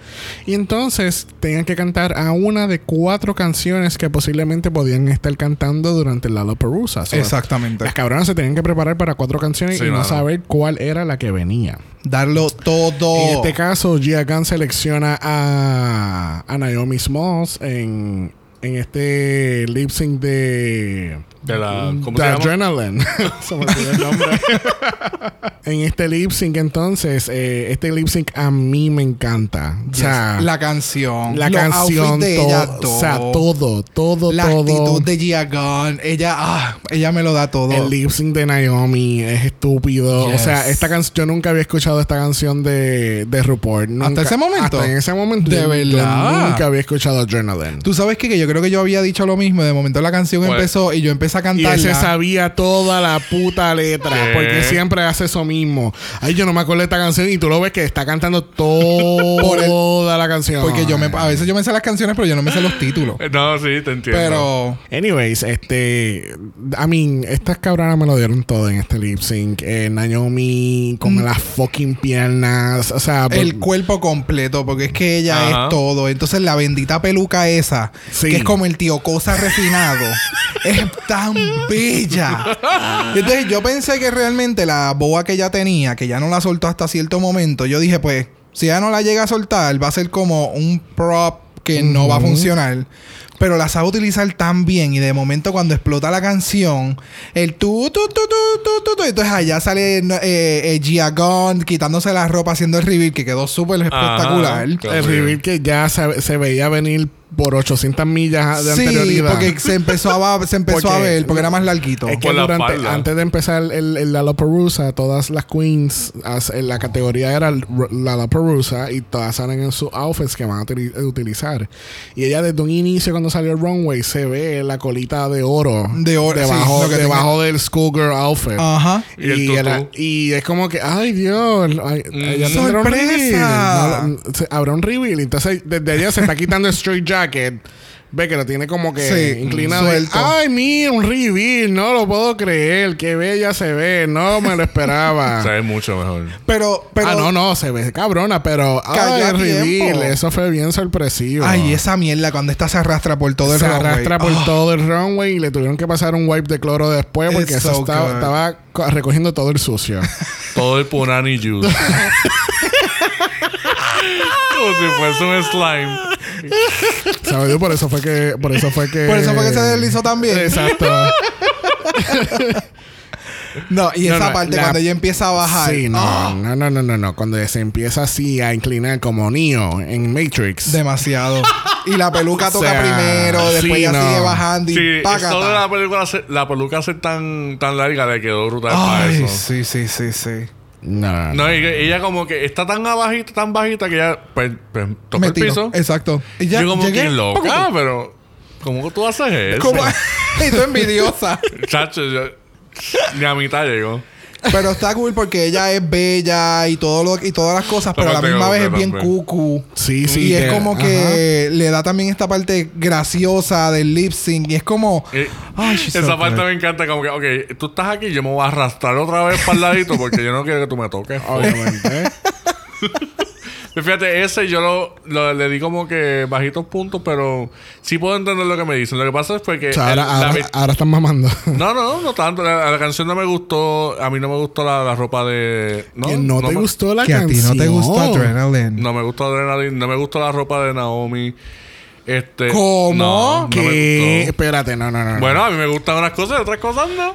y entonces tenían que cantar a una de cuatro canciones que posiblemente podían estar cantando durante el Lollapalooza. So, Exactamente. Las cabronas se tenían que preparar para cuatro canciones Sí, y no saber cuál era la que venía. Darlo todo. En este caso, Gia Gunn selecciona a, a Naomi Smalls en, en este lip sync de De la. ¿Cómo The se llama? Adrenaline. [LAUGHS] Se me olvidó el nombre. [LAUGHS] en este lip sync, entonces, eh, este lip sync a mí me encanta. O sea, la canción. la los canción, outfits de todo, ella, o sea, todo. todo, todo, La todo. actitud de Gia Gunn. Ella, ah, ella me lo da todo. El lip sync de Naomi es estúpido. Yes. O sea, esta canción, yo nunca había escuchado esta canción de, de RuPaul. Nunca- ese momento? Hasta en ese momento. ¿De yo- yo verdad? nunca había escuchado Adrenaline. Tú sabes qué? que yo creo que yo había dicho lo mismo. De momento la canción Pues- empezó y yo empecé a Y se sabía toda la puta letra. ¿Qué? Porque siempre hace eso mismo. Ay, yo no me acuerdo de esta canción. Y tú lo ves que está cantando toda la canción. Porque yo me, a veces yo me sé las canciones, pero yo no me sé los títulos. [LAUGHS] No, sí, te entiendo. Pero Anyways, este. I mean, estas cabronas me lo dieron todo en este lip sync. Eh, Naomi con las fucking piernas. O sea, Mm. el por- cuerpo completo, porque es que ella Ajá. es todo. Entonces la bendita peluca esa, Sí. que es como el tío Cosa refinado, [LAUGHS] es tan bella. Entonces yo pensé que realmente la boa que ella tenía, que ya no la soltó hasta cierto momento, yo dije, pues, si ella no la llega a soltar, va a ser como un prop que no va a funcionar. Pero la sabe utilizar tan bien y de momento cuando explota la canción, el tu tu tu tu tu tu, tu, entonces allá sale eh, eh, Gia Gunn quitándose la ropa haciendo el reveal que quedó súper espectacular. Claro. el reveal que ya se, se veía venir por 800 millas de Sí, anterioridad. porque se empezó a se empezó Porque- a ver porque era más larguito. Es que Por la durante, espalda. antes de empezar el, el Lollapalooza, todas las queens, as- en la categoría era R- Lollapalooza y todas salen en sus outfits que van a utili- utilizar. Y ella desde un inicio cuando salió el runway se ve la colita de oro, De oro, sí, debajo, lo que debajo del schoolgirl outfit. Ajá. Y Y, era- y es como que, ay Dios, ay, Mm. ella ¡Sorpresa! reveal. No, se- habrá un reveal. Entonces, desde allá se está quitando el straight jacket. Ve que lo tiene como que Sí, inclinado. suelto. Ay, mira, un reveal. No lo puedo creer. Qué bella se ve. No me lo esperaba. [LAUGHS] Se ve mucho mejor. Pero pero ah, no, no, se ve cabrona, pero ay, el reveal. Eso fue bien sorpresivo. Ay, esa mierda cuando esta se arrastra por todo el se runway. arrastra por Ah, todo el runway y le tuvieron que pasar un wipe de cloro después porque It's eso so estaba, recogiendo todo el sucio. [LAUGHS] Todo el punani juice. [LAUGHS] Como si fuese un slime. [LAUGHS] ¿Sabes? Por eso fue que por eso fue que Por eso fue que se deslizó también. Exacto. [LAUGHS] No, y No, esa no, parte la- cuando ella empieza a bajar. Sí, no, ¡ah! no, no, no, no, no. Cuando se empieza así a inclinar como Neo en Matrix. Demasiado. Y la peluca [LAUGHS] O toca sea, primero, después sí, ya no. sigue bajando y Sí, de la película, se- la peluca ser tan, tan larga le quedó brutal para eso. sí, sí, sí, sí. No, No, y que ella como que está tan abajita, tan bajita que ella pues, pues, toca el piso. Exacto. Y ya Yo como llegué. que loca, pero ¿cómo que tú haces eso? ¿Cómo? [LAUGHS] y tú envidiosa. [LAUGHS] Chacho, yo, ni a mitad llegó. Pero está cool porque ella es bella y todo lo y todas las cosas, pero a la misma vez es bien cucu. Sí, sí. y es como que le da también esta parte graciosa del lip sync. Y es como. Eh, Ay, esa so parte good. me encanta, como que, ok, tú estás aquí, yo me voy a arrastrar otra vez para el ladito porque yo no quiero que tú me toques. Obviamente. [LAUGHS] Fíjate, ese yo lo, lo- le di como que bajitos puntos, pero sí puedo entender lo que me dicen. Lo que pasa fue que. o sea, el- ahora, la ahora, ahora están mamando. [LAUGHS] no, no, no tanto. La, la canción no me gustó. A mí no me gustó la, la ropa de. No, que no, te me, gustó la Que a ti canción. no te gusta Adrenaline. No me gustó Adrenaline. No me gustó la ropa de Naomi. Este. ¿Cómo? No, no me gustó. Espérate, no, no, no. no. Bueno, a mí me gustan unas cosas y otras cosas no.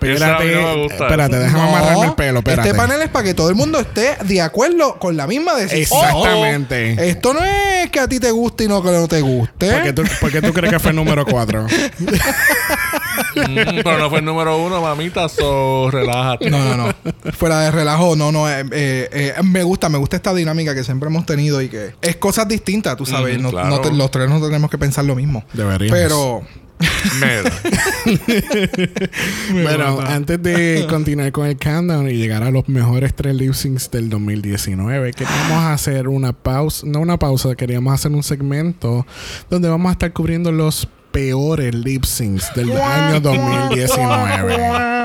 Espérate. no me gusta. espérate, déjame amarrarme el pelo. Espérate. Este panel es para que todo el mundo esté de acuerdo con la misma decisión. Exactamente. Oh, esto no es que a ti te guste y no que no te guste. ¿Por qué, tú, por qué tú crees que fue el número 4? [LAUGHS] Mm, pero no fue el número uno, mamita, so relájate. No, no, no. Fuera de relajo, no, no. eh, eh, eh, me gusta, me gusta esta dinámica que siempre hemos tenido y que es cosas distintas, tú sabes. Ujú, no, claro. no te- los tres no tenemos que pensar lo mismo. Deberíamos. Pero. [LAUGHS] Bueno, antes de [LAUGHS] continuar con el countdown y llegar a los mejores tres lip syncs del 2019, queríamos hacer una pausa, no una pausa, queríamos hacer un segmento donde vamos a estar cubriendo los peores lip syncs del año 2019.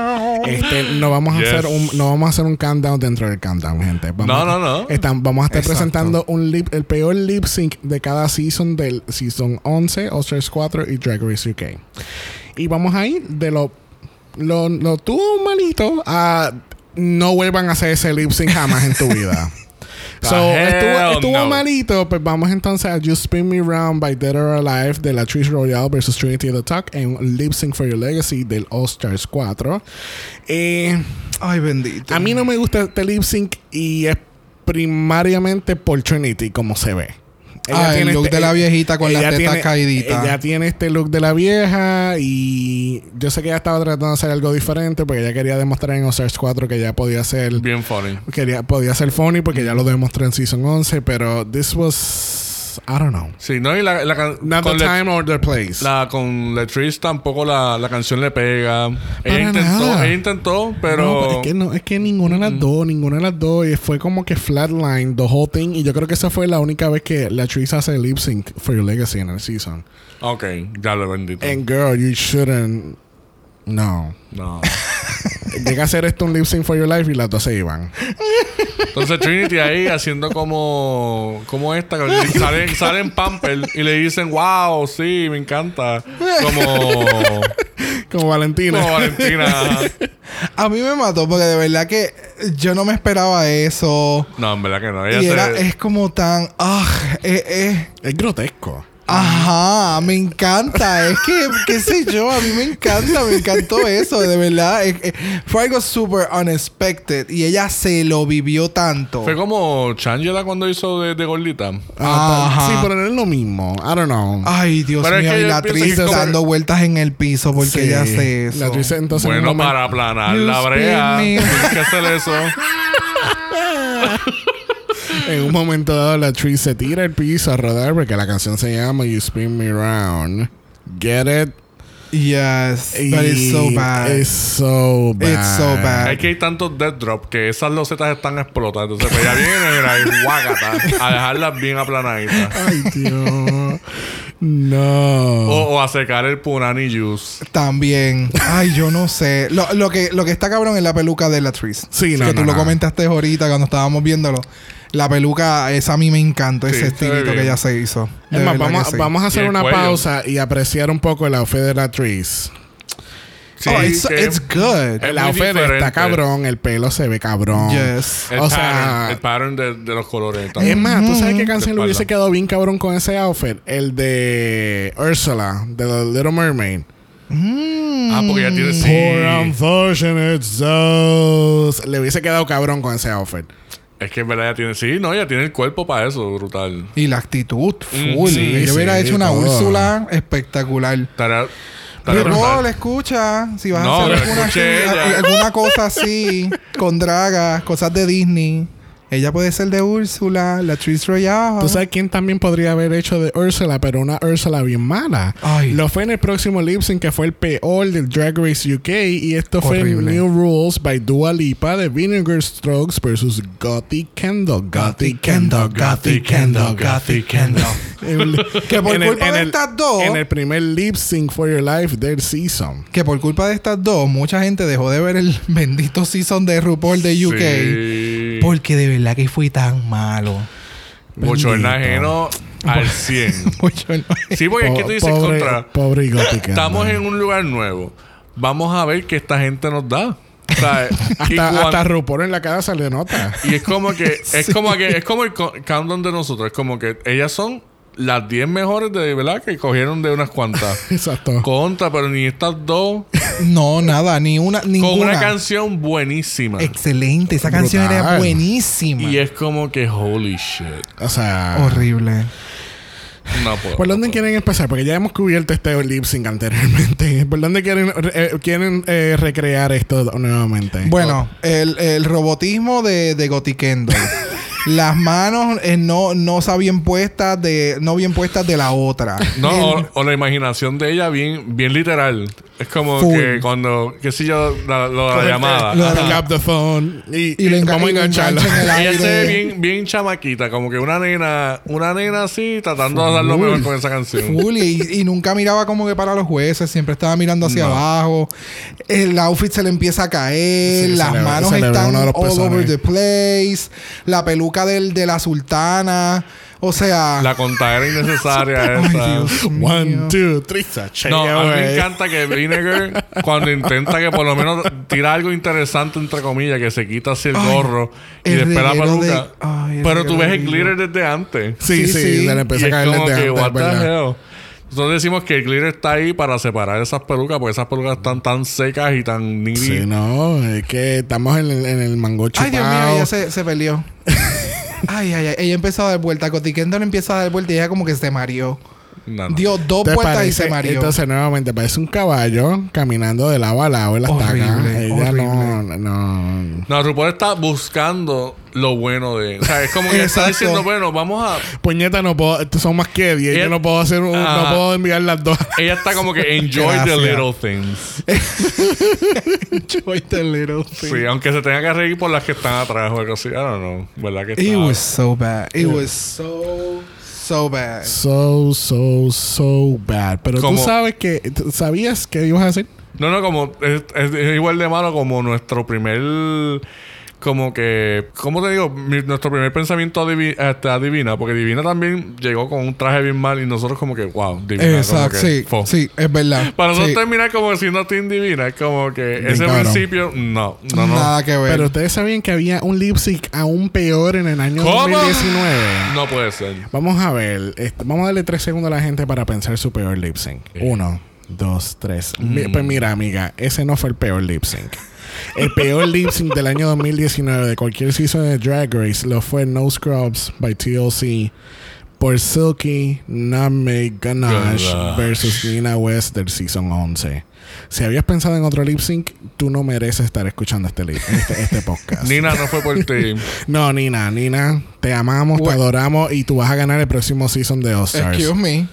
Este, no vamos a hacer un, no vamos a hacer un countdown dentro del countdown, gente. Vamos No, no, no. están- vamos a estar Exacto. presentando un lip, el peor lip sync de cada season del season 11, All Stars 4 y Drag Race UK. Y vamos a ir de lo lo, lo tú malito a no vuelvan a hacer ese lip sync jamás en tu vida. [LAUGHS] So, estuvo, estuvo no. malito, pues vamos entonces a You Spin Me Round by Dead or Alive de la Trish Royale versus Trinity the Tuck en Lip Sync for Your Legacy del All Stars 4. Eh, Ay, bendito. a mí no me gusta este lip sync y es primariamente por Trinity, como se ve. Ah, el look de la viejita con las tetas tiene- caíditas. Ella tiene este look de la vieja y yo sé que ella estaba tratando de hacer algo diferente porque ella quería demostrar en Stars 4 que ella podía ser Bien funny. quería podía ser funny porque ya lo demostró en Season 11, pero this was I don't know. Sí, no, y la, la Not the time or the place. la- con Letrice tampoco la, la canción le pega. Ella intentó, nada. ella intentó, pero. No, pero es que no, es que ninguna de las dos, ninguna de las dos, y fue como que flatline the whole thing, y yo creo que esa fue la única vez que la actriz hace lip sync for your legacy en el season. Ok, ya lo bendito. And girl, you shouldn't. No. No. [LAUGHS] Llega a hacer esto un lip sync for your life y las dos se iban. [LAUGHS] Entonces Trinity ahí haciendo como como esta que salen salen Pamper y le dicen wow sí me encanta como Como Valentina. como Valentina A mí me mató porque de verdad que yo no me esperaba eso. no en verdad que no ella Y se- era, es como tan. Ah, eh, eh. Es grotesco. Ajá, me encanta. Es que, qué sé yo, a mí me encanta, me encantó eso, de verdad. Es- es- fue algo súper unexpected y ella se lo vivió tanto. fue como Changela cuando hizo de, de gordita Ajá. Sí, pero no es lo mismo. I don't know. Ay, Dios Pero es mío, que y la actriz como- dando vueltas en el piso porque Sí. ella hace eso. La actriz entonces en un bueno para aplanar la brea tienes que hacer eso [LAUGHS] En un momento dado, la actriz se tira al piso a rodar porque la canción se llama You Spin Me Round. Get it? Yes, Y but it's so bad. It's so bad. It's so bad. es que hay tantos dead drop que esas losetas están explotadas entonces pues ya viene mira y guácata a dejarlas bien aplanaditas Ay, Dios. No. o, o a secar el punani juice También. Ay, yo no sé. Lo, lo que, lo que está cabrón es la peluca de la actriz. Sí, que no, tú no, lo no. comentaste ahorita cuando estábamos viéndolo. La peluca, esa a mí me encanta, Sí, ese estilito que ella se hizo. Es más, vamos, que vamos a hacer una cuello. pausa y apreciar un poco el outfit de la actriz. Sí, oh, it's, que- it's good. Es El outfit diferente. está cabrón, el pelo se ve cabrón. Yes. El O pattern, sea- el pattern de, de los colores. Es también. más, ¿tú sabes qué canción le hubiese quedado bien cabrón con ese outfit? El de Ursula, de The Little Mermaid. Ah, porque ya tiene Poor sí. unfortunate souls. Le hubiese quedado cabrón con ese outfit. Es que en verdad ya tiene. Sí, no, ya tiene el cuerpo para eso, brutal. Y la actitud, Mm, full. sí, Yo hubiera sí, hecho una todo. Úrsula espectacular. Estará. Brutal. le escucha. Si vas No, a hacer la alguna, actividad- ella. alguna cosa así, con dragas, cosas de Disney. Ella puede ser de Úrsula, la actriz Royale. ¿Tú sabes quién también podría haber hecho de Ursula, pero una Ursula bien mala? Ay. Lo fue en el próximo lip sync que fue el peor del Drag Race UK y esto fue Horrible. New Rules by Dua Lipa de Vinegar Strokes versus Gotti Kendall. Gotti Kendall, Gotti Kendall, Gotti Kendall. [LAUGHS] Que por culpa de estas dos- En el primer lip sync for your life del season. Que por culpa de estas dos, mucha gente dejó de ver el [LAUGHS] bendito season de RuPaul de UK. Sí. Porque de verdad que fue tan malo. Mucho Bendito. enajeno al 100. [LAUGHS] Mucho no- Sí, porque es que tú dices pobre, contra. pobre Kendall. Estamos en un lugar nuevo. Vamos a ver qué esta gente nos da. O sea, y, Hasta, cuan- hasta RuPaul en la cara se le nota. y es como que es como que es como el co- countdown de nosotros. Es como que ellas son las 10 mejores de verdad que cogieron de unas cuantas. [LAUGHS] Exacto. Contra, pero ni estas dos. [LAUGHS] No, nada, ni una, Con ninguna. una canción buenísima. Excelente, esa canción era buenísima. Y es como que holy shit. O sea... Horrible. No puedo. ¿Por dónde quieren empezar? Porque ya hemos cubierto este lip sync anteriormente. [LAUGHS] ¿Por dónde quieren, eh, quieren eh, recrear esto nuevamente? Bueno, el, el robotismo de, de Gotikendo. Las manos eh, no, no está bien puestas de, no bien puestas de la otra. No, El- o, o la imaginación de ella bien, bien literal. Es como Full. que cuando, qué sé yo, la, lo de la llamada. Lo de up the phone. Y, Y y vamos a Ella se ve bien, bien chamaquita, como que una nena, una nena así, tratando de dar lo mejor con esa canción. Full, y, y nunca miraba como que para los jueces, siempre estaba mirando hacia No. abajo. El outfit se le empieza a caer, Sí, las manos están all over the place, la peluca del, de la sultana. O sea, La contadera innecesaria [LAUGHS] Ay, esa. Dios One, mío. two, three, No, a mí me encanta que Vinegar, cuando intenta que por lo menos tira algo interesante, entre comillas, que se quita así el Ay, gorro y el después la peluca. de- ay, el Pero tú ves el glitter desde antes. Sí, Sí, sí, le Y a es caer como desde que, antes, what the. Nosotros decimos que el glitter está ahí para separar esas pelucas, porque esas pelucas están tan secas y tan nitty. Sí, no, es que estamos en el, en el mango chupado. Ay, Dios mío, ella se, se peleó. [LAUGHS] ay, ay, ay. Ella empezó a dar vuelta. Coty Kendall empieza a dar vuelta y ella como que se mareó. No, no. Dio dos ¿Te vueltas y parece? se mareó. Entonces, nuevamente, parece un caballo caminando de lado a lado en la estaca. Horrible, Ella no, horrible. no. No, RuPaul está buscando lo bueno de... O sea, es como que está diciendo, bueno, vamos a... Puñeta, no puedo. estos Son más que 10. Ella- Yo no puedo hacer un. Ajá. No puedo enviar las dos. Ella está como que enjoy the little things. [LAUGHS] Enjoy the little thing. Sí, aunque se tenga que reír por las que están atrás o algo así. I don't know. ¿Verdad que It está? was so bad. It was so, so bad. So, so, so bad. Pero Como- tú sabes que. ¿tú ¿Sabías que ibas a hacer? No, no, como... Es, es- es igual de malo como nuestro primer... Como que... ¿Cómo te digo? Mi- nuestro primer pensamiento adivi- este, a Divina. Porque Divina también llegó con un traje bien mal. Y nosotros como que... Wow, Divina. Exacto, sí, fo. sí, es verdad. Para nosotros Sí. terminar como siendo Team Divina. Es como que... Bien ese principio... No, no, no. Nada que ver. Pero ustedes sabían que había un lip sync aún peor en el año ¿Cómo? 2019. No puede ser. Vamos a ver. este, vamos a darle tres segundos a la gente para pensar su peor lip sync. Uno, dos, tres. Mi- pues mira, amiga, ese no fue el peor lip sync. El peor lip sync del año 2019 de cualquier season de Drag Race lo fue No Scrubs by TLC por Silky, Nutmeg, Ganache Ganache. versus Nina West del season 11. Si habías pensado en otro lip sync, tú no mereces estar escuchando este, lip, este, este podcast. Nina no fue por ti. [LAUGHS] No, Nina, Nina, te amamos, te adoramos y tú vas a ganar el próximo season de All Stars. Excuse me.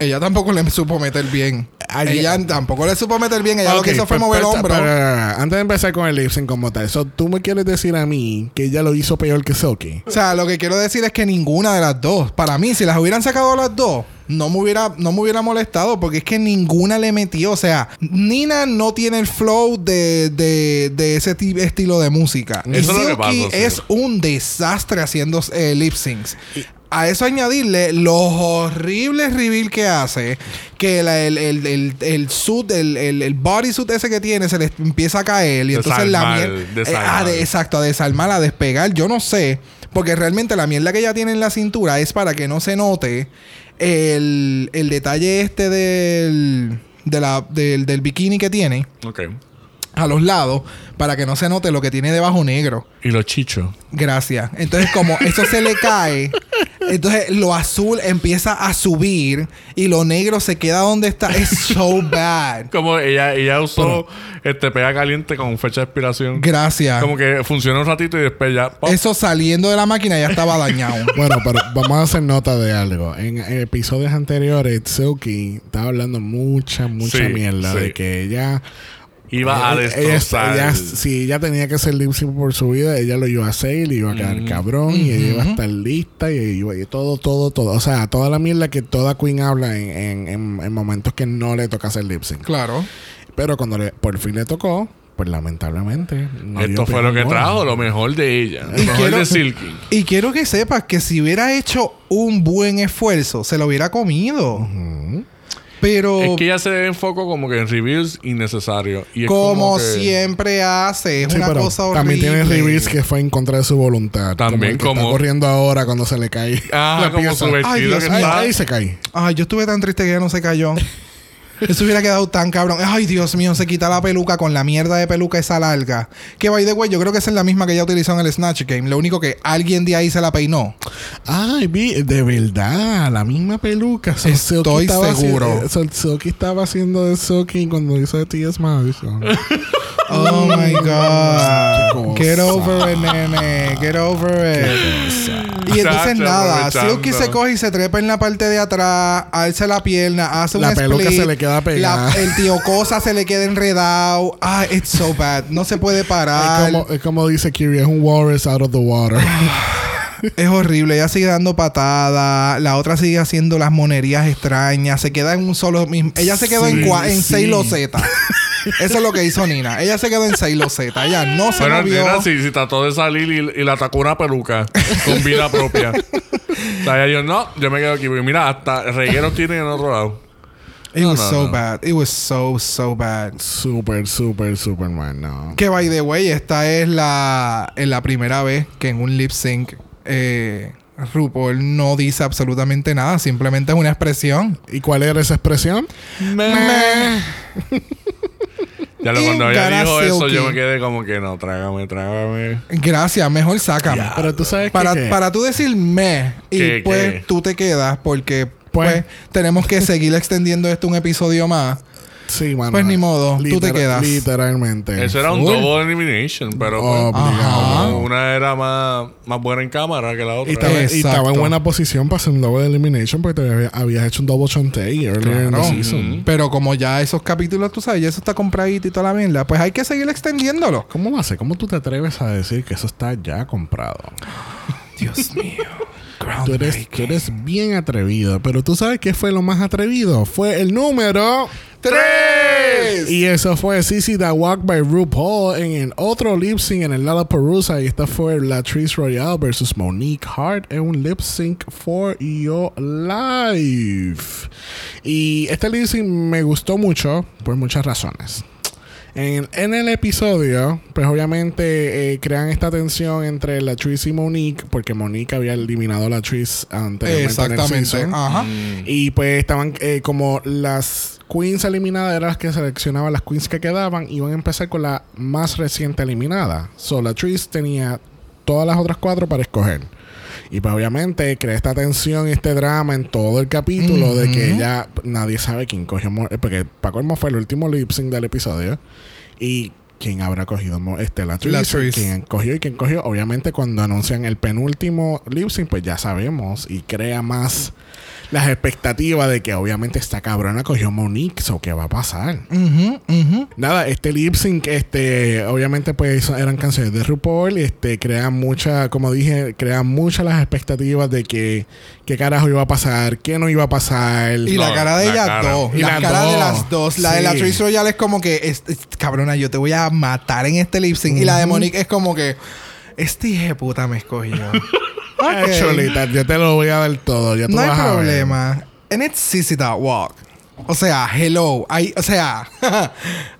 Ella tampoco le supo meter bien. Ella tampoco le supo meter bien. Ella lo que hizo fue pues, mover el pues, hombro. pero, antes de empezar con el lip sync como tal, so, tú me quieres decir a mí que ella lo hizo peor que Silky. O sea, lo que quiero decir es que ninguna de las dos, para mí, si las hubieran sacado las dos, no me hubiera, no me hubiera molestado porque es que ninguna le metió. O sea, Nina no tiene el flow de, de, de ese ti- estilo de música. Y Eso es lo que pasa, sí. es un desastre haciendo eh, lip syncs. A eso añadirle los horribles reveal que hace, que la- el, el, el, el suit, el, el, el bodysuit ese que tiene se le empieza a caer y entonces la mierda... desarmar. ah, exacto, a desarmar, a despegar. Yo no sé, porque realmente la mierda que ella tiene en la cintura es para que no se note el, el detalle este del, de la, del, del bikini que tiene Ok. A los lados, para que no se note lo que tiene debajo negro. Y los chichos. Gracias. Entonces, como eso se le cae, entonces lo azul empieza a subir y lo negro se queda donde está. Es so bad. [LAUGHS] Como ella, ella usó este pega caliente con fecha de expiración. Gracias. Como que funciona un ratito y después ya. ¡pop! Eso saliendo de la máquina ya estaba dañado. [LAUGHS] Bueno, pero vamos a hacer nota de algo. En episodios anteriores, Silky estaba hablando mucha, mucha Sí, mierda sí. de que ella Iba a ella- destrozar. ella- si ella tenía que hacer lip sync por su vida, ella lo iba a hacer, le iba a quedar cabrón y ella iba a estar lista y, iba- y todo, todo, todo. O sea, toda la mierda que toda queen habla en, en- en- en momentos que no le toca hacer lip sync. Claro. Pero cuando le- por fin le tocó, pues lamentablemente. no Esto fue lo que trajo, lo mejor de ella. Lo Y mejor quiero- de Silky. Y quiero que sepas que si hubiera hecho un buen esfuerzo, se lo hubiera comido. Pero Es que ella se enfoca como que en reviews innecesarios. Y es como, que- siempre hace, es Sí, una pero cosa horrible. También tiene reveals que fue en contra de su voluntad. También como, como- está corriendo ahora cuando se le cae. Ah, la como pieza. su vestido Ay, Dios que Ay, está. ahí se cae. Ay, yo estuve tan triste que ella no se cayó. Eso hubiera quedado tan cabrón. Ay, Dios mío, se quita la peluca con la mierda de peluca esa larga. Que by the way, yo creo que esa es la misma que ella utilizó en el Snatch Game. Lo único que alguien de ahí se la peinó. Ay, vi, de verdad, la misma peluca. So, Estoy seguro. haci- so, estaba haciendo de Silky cuando hizo de T.S. Madison. [LAUGHS] Oh [LAUGHS] my God. Get over it, nene. Get over it. Y entonces Chacho, nada. Silky se coge y se trepa en la parte de atrás, alza la pierna, hace La un peluca split, se le queda pegada. la- el tío [LAUGHS] Cosa se le queda enredado. Ah, it's so bad. No se puede parar. es, como, es como dice Kiri, es un walrus out of the water. [SIGHS] Es horrible. Ella sigue dando patadas. La otra sigue haciendo las monerías extrañas. Se queda en un solo mismo. Ella se quedó en, Sí, cua- en sí. seis losetas. [LAUGHS] [LAUGHS] Eso es lo que hizo Nina. Ella se quedó en Sailor Z. Ella no se Pero movió. nena sí, sí trató de salir y, y la atacó una peluca con vida propia. o sea, ella dijo, no, yo me quedo aquí. Porque mira, hasta regueros tienen en otro lado. It No, was no, so no. bad. It was so, so bad. Súper, súper mal, no. Que by the way, esta es la, es la primera vez que en un lip sync eh, RuPaul no dice absolutamente nada, simplemente es una expresión. ¿Y cuál era esa expresión? Meh. [LAUGHS] Ya lo, cuando ella dijo eso, yo me quedé como que no, trágame, trágame. Gracias, mejor sácame. Pero tú sabes Para, que... para tú decir me y ¿Qué, pues qué? tú te quedas porque Pues- pues tenemos que seguir extendiendo esto un episodio más. Sí, mano. Pues ni modo, tú te quedas. Literalmente. Eso era un Full. double elimination, pero pues, Obligado. Una era más, más buena en cámara que la otra. Y estaba, y estaba en buena posición para hacer un double elimination porque te había- habías hecho un double chantey earlier in the Claro. season. Pero como ya esos capítulos, tú sabes, ya eso está compradito y toda la mierda, pues hay que seguir extendiéndolo. ¿Cómo va a ser? ¿Cómo tú te atreves a decir que eso está ya comprado? Dios mío. Tú eres, tú eres bien atrevido, pero tú sabes qué fue lo más atrevido. Fue el número ¡Tres! Y eso fue Sissy That Walk by RuPaul en el otro lip sync en el Lollapalooza. Y esta fue Latrice Royale versus Monique Hart en un lip sync for your life. Y este lip sync me gustó mucho por muchas razones. En, en el episodio, pues obviamente eh, crean esta tensión entre Latrice y Monique, porque Monique había eliminado a Latrice anteriormente. en el Exactamente. Ajá. Y pues estaban eh, como las queens eliminadas eran las que seleccionaban las queens que quedaban. Iban a empezar con la más reciente eliminada. So la Tris tenía todas las otras cuatro para escoger. Y pues obviamente crea esta tensión y este drama en todo el capítulo de que ya nadie sabe quién cogió. eh, Porque Paco Hermo fue el último lip sync del episodio. Y quién habrá cogido este, la Tris. Quién cogió y quién cogió. Obviamente cuando anuncian el penúltimo lip sync, pues ya sabemos. Y crea más las expectativas de que obviamente esta cabrona cogió Monique. o ¿qué va a pasar? Nada, este lip sync, este, obviamente, pues eran canciones de RuPaul, este, crean mucha, como dije, crean muchas las expectativas de que qué carajo iba a pasar, qué no iba a pasar. Y la cara de la ellas cara. dos. Y la las cara de dos. las dos. La de la. Trace Royale es como que, es- es- cabrona, yo te voy a matar en este lip sync. Y la de Monique es como que, este hijo de puta me escogió. [LAUGHS] Ta- yo te lo voy a dar todo. Ya tú No hay vas problema. And it's Sissy That Walk. O sea, hello. I, o sea, [LAUGHS]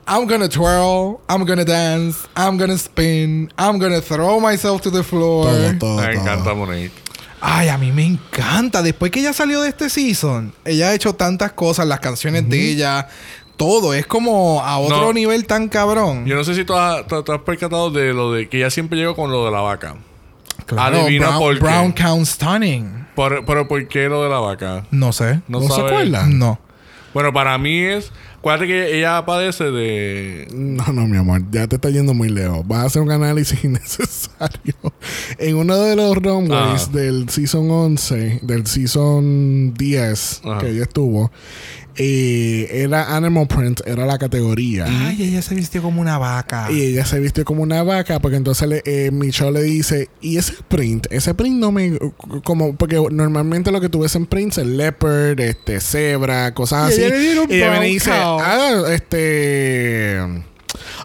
I'm gonna twirl, I'm gonna dance, I'm gonna spin, I'm gonna throw myself to the floor. Todo, todo, Me todo. encanta Monique. Ay, a mí me encanta. Después que ella salió de este season, ella ha hecho tantas cosas, las canciones de ella, todo. Es como a otro No. nivel tan cabrón. Yo no sé si tú has, tú- tú has percatado de lo de que ella siempre llegó con lo de la vaca. Claro, Adivina Brown, por qué. Brown Count Stunning. Por- pero ¿por qué lo de la vaca? No sé. No, ¿No se sabe. acuerda? No. Bueno, para mí es. Acuérdate que ella padece de. No, no, mi amor, ya te está yendo muy lejos. Vas a hacer un análisis [LAUGHS] innecesario. En uno de los runways Ah. del season 11, del season 10 Ajá. que ella estuvo, eh, era Animal Print, era la categoría. Ay, ella se vistió como una vaca. Y ella se vistió como una vaca porque entonces le, eh, Michelle le dice, y ese print, ese print no me... como Porque normalmente lo que tú ves en prints es leopard, este, cebra, cosas Y así. ella Y ella viene y dice, ah, este...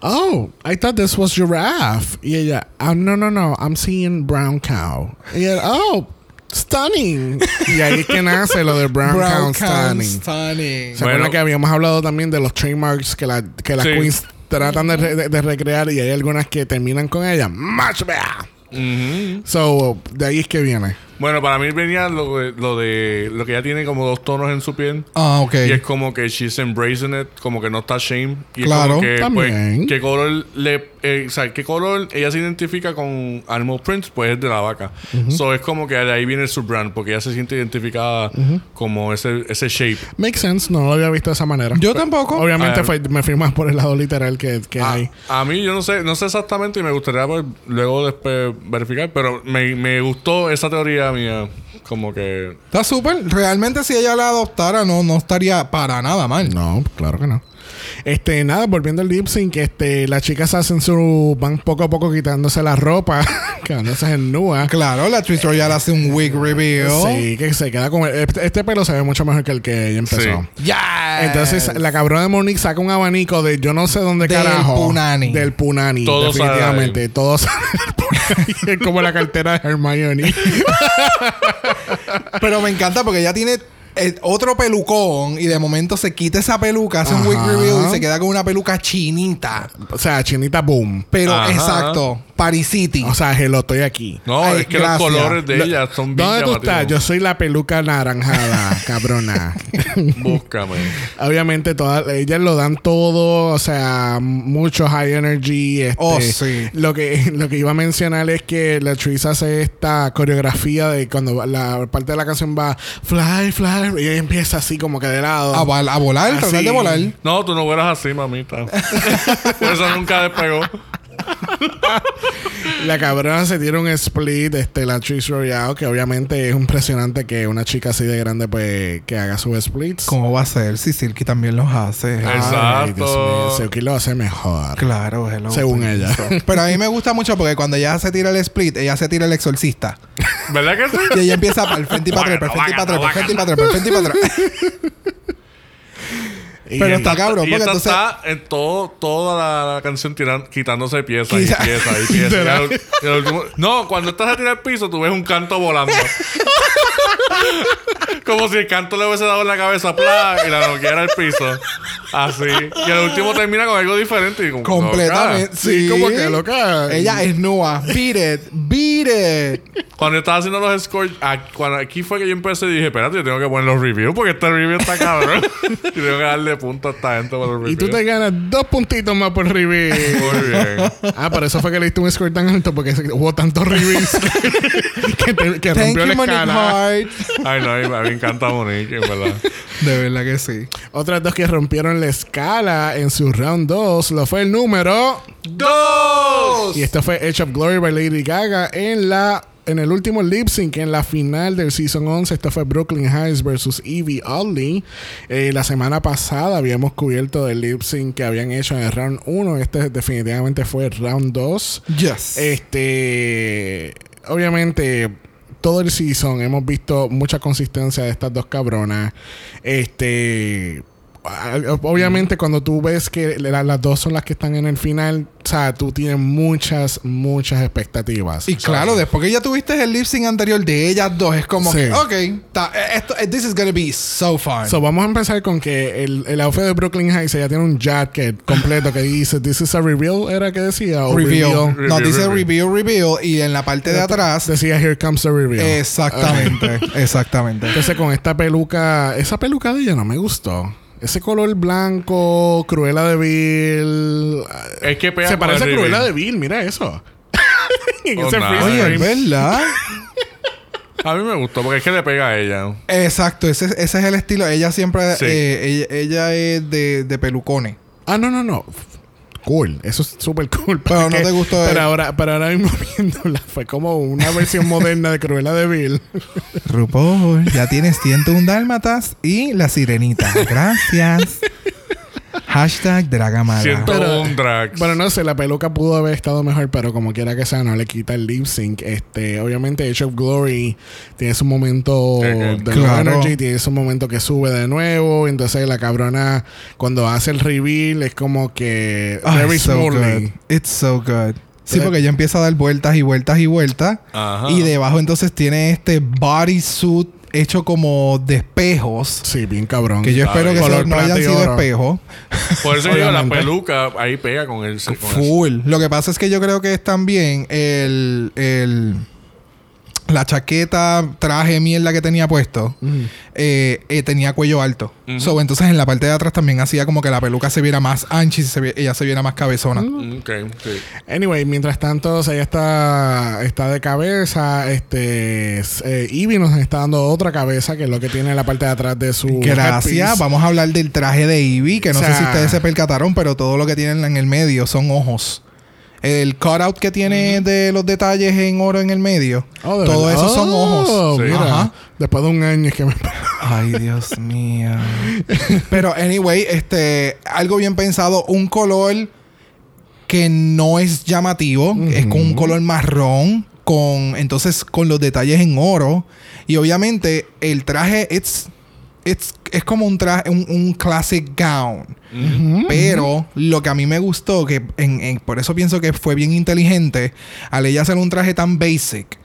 Oh, I thought this was giraffe. Y ella, ah, no, no, no, I'm seeing brown cow. Y ella, oh, stunning. y ahí es que nace lo de brown, Brown Count stunning. Stunning. ¿Se acuerdan Bueno. que habíamos hablado también de los trademarks que, la, que las Sí. queens tratan de, re- de- de recrear y hay algunas que terminan con ella? ¡Much better! Ujú. So, de ahí es que viene. Bueno, para mí venía lo de, lo de. Lo que ella tiene como dos tonos en su piel. Ah, ok. Y es como que she's embracing it, como que no está shame. Y Claro, es como que, también. pues, qué color le, eh, o sea, qué color ella se identifica con Animal Prints, pues es de la vaca. So es como que de ahí viene su brand, porque ella se siente identificada como ese, ese shape. Makes sense, no lo había visto de esa manera. Yo tampoco. Obviamente Ah, fue- me fui más por el lado literal que, que A, hay. a mí yo no sé, no sé exactamente y me gustaría pues, luego después verificar, pero me, me gustó esa teoría mía, como que Está súper. Realmente si ella la adoptara no, no estaría para nada mal. No, claro que no. Este, nada, volviendo al lip sync, este, las chicas hacen su. van poco a poco quitándose la ropa, [LAUGHS] quedándose en nua. Claro, la Trish Royal hace un wig reveal. Sí, que se queda con. Este, este pelo se ve mucho mejor que el que ella empezó. Sí. Ya. Entonces, la cabrona de Monique saca un abanico de yo no sé dónde Del carajo. punani. Del punani. Todo sale definitivamente. Todo [LAUGHS] sale del punani. Es como la cartera de Hermione. [LAUGHS] Pero me encanta porque ella tiene eh, otro pelucón y de momento se quita esa peluca, hace un wig reveal y se queda con una peluca chinita. o sea, chinita boom. Pero Ajá. exacto, Paris City. O sea, hello, estoy aquí. No, Ay, es que gracias. los colores de Lo- ella son bien ¿Dónde tú estás? Yo soy la peluca naranjada, [LAUGHS] cabrona. Búscame. Obviamente, todas ellas lo dan todo, o sea, mucho high energy. Este, Oh, sí. Lo que, lo que iba a mencionar es que la Tris hace esta coreografía de cuando la parte de la canción va fly, fly, y ella empieza así como que de lado. a, vol- a volar, tratar de volar. No, tú no fueras así, mamita. [LAUGHS] Por eso nunca despegó. [LAUGHS] La cabrona se tira un split, este, la Tris Royale, que obviamente es impresionante que una chica así de grande, pues, que haga sus splits. ¿Cómo va a ser si Silky también los hace? Ay, Ay, Exacto. Dios mío, Silky lo hace mejor. Claro, hello, Según ella. Pero a mí me gusta mucho porque cuando ella se tira el split, ella se tira el exorcista. ¿Verdad que sí? Y ella empieza para el frente y para atrás, para el frente y para atrás, para el frente y para atrás, para el frente y para atrás. Pero está cabrón, y porque entonces- está en todo, toda la, la canción tiran- quitándose pieza y Quizá- pieza y pieza. Y al- y al último- no, cuando estás a tirar el piso, tú ves un canto volando. [LAUGHS] Como si el canto le hubiese dado en la cabeza ¡plá! y la noqueara al piso. Así. Y al último termina con algo diferente. Y como, Completamente. loca. Sí, como que loca. Ella es nua. Beat it. Beat it. Cuando yo estaba haciendo los scores, cuando aquí fue que yo empecé y dije, espérate, yo tengo que poner los reviews porque este review está cabrón. [LAUGHS] y tengo que darle punto a esta gente por los reviews. Y tú te ganas dos puntitos más por review. Muy bien. ah, por eso fue que le diste un score tan alto porque hubo tantos reviews [LAUGHS] que, te- que Thank rompió you, la escala. Ay, no, a mí, a mí me encanta Monique, en verdad. De verdad que sí. Otras dos que rompieron la escala en su round 2 lo fue el número. ¡Dos! Y esto fue Edge of Glory by Lady Gaga en la en el último lip sync en la final del season 11 esto fue Brooklyn Heights versus Evie Oddly Eh, la semana pasada habíamos cubierto el lip sync que habían hecho en el round 1 este definitivamente fue el round 2 Yes. este obviamente todo el season hemos visto mucha consistencia de estas dos cabronas este Obviamente, cuando tú ves que la- las dos son las que están en el final, o sea, tú tienes muchas, muchas expectativas. y claro, después que ya tuviste el lip sync anterior de ellas dos, es como Sí. que, ok, ta- eh, esto, eh, this is gonna be so fun. So, vamos a empezar con que el, el outfit de Brooklyn Heights ya tiene un jacket completo que dice This is a reveal, ¿era que decía? O reveal. No, Reveal, dice reveal. reveal, reveal. Y en la parte de atrás, Decía Here comes the reveal. exactamente, [LAUGHS] exactamente. Entonces con esta peluca, esa peluca de ella no me gustó. Ese color blanco, Cruella de Vil. Es que pega Se parece a el Cruella de Vil, mira eso. [LAUGHS] En Oh, ese Oye, es verdad. A mí me gustó porque es que le pega a ella. Exacto, ese, ese es el estilo. Ella siempre, Sí. eh, ella, ella es de, de pelucones. Ah, no, no, no. Cool, eso es súper cool. Pero no te gustó Pero ahora, pero ahora mismo [LAUGHS] viéndola, fue como una versión moderna de Cruella de Vil. [LAUGHS] RuPaul, ya tienes 101 dálmatas y la sirenita. Gracias. [LAUGHS] Hashtag Dragamala. Siento Pero- un drag. Bueno, no sé, la peluca pudo haber estado mejor, pero como quiera que sea, no le quita el lip sync. Este, obviamente, Age of Glory tiene su momento Eh, de eh, claro. energy, tiene su momento que sube de nuevo. Entonces, la cabrona, cuando hace el reveal, es como que Ay, very so smoothly. good. It's so good. Sí, Eh. porque ella empieza a dar vueltas y vueltas y vueltas. Ajá. Y debajo entonces tiene este bodysuit hecho como de espejos. Sí, bien cabrón. Que yo espero que Color se- no hayan sido espejos. Por eso yo digo, la peluca ahí pega con el. Con eso. Full. Lo que pasa es que yo creo que es también el, el la chaqueta, traje, mierda que tenía puesto, Mm. eh, eh, tenía cuello alto. So, entonces en la parte de atrás también hacía como que la peluca se viera más ancha y se vi- ella se viera más cabezona. Mm. Ok, sí. Anyway, mientras tanto, o sea, ella está, está de cabeza. Este, eh, Ivy nos está dando otra cabeza, que es lo que tiene en la parte de atrás de su. Gracias. Vamos a hablar del traje de Ivy, que no O sé si ustedes se percataron, pero todo lo que tienen en el medio son ojos. El cutout que tiene de los detalles en oro en el medio, Oh, todo verdad. eso son Oh, ojos. Sí. Mira, Ajá. después de un año es que me. [LAUGHS] Ay, Dios mío. Pero, anyway, este, algo bien pensado, un color que no es llamativo, es con un color marrón, con, entonces, con los detalles en oro. Y obviamente, el traje, it's, it's, es como un traje, un, un classic gown. Pero lo que a mí me gustó, que en- en- por eso pienso que fue bien inteligente, al ella hacer un traje tan basic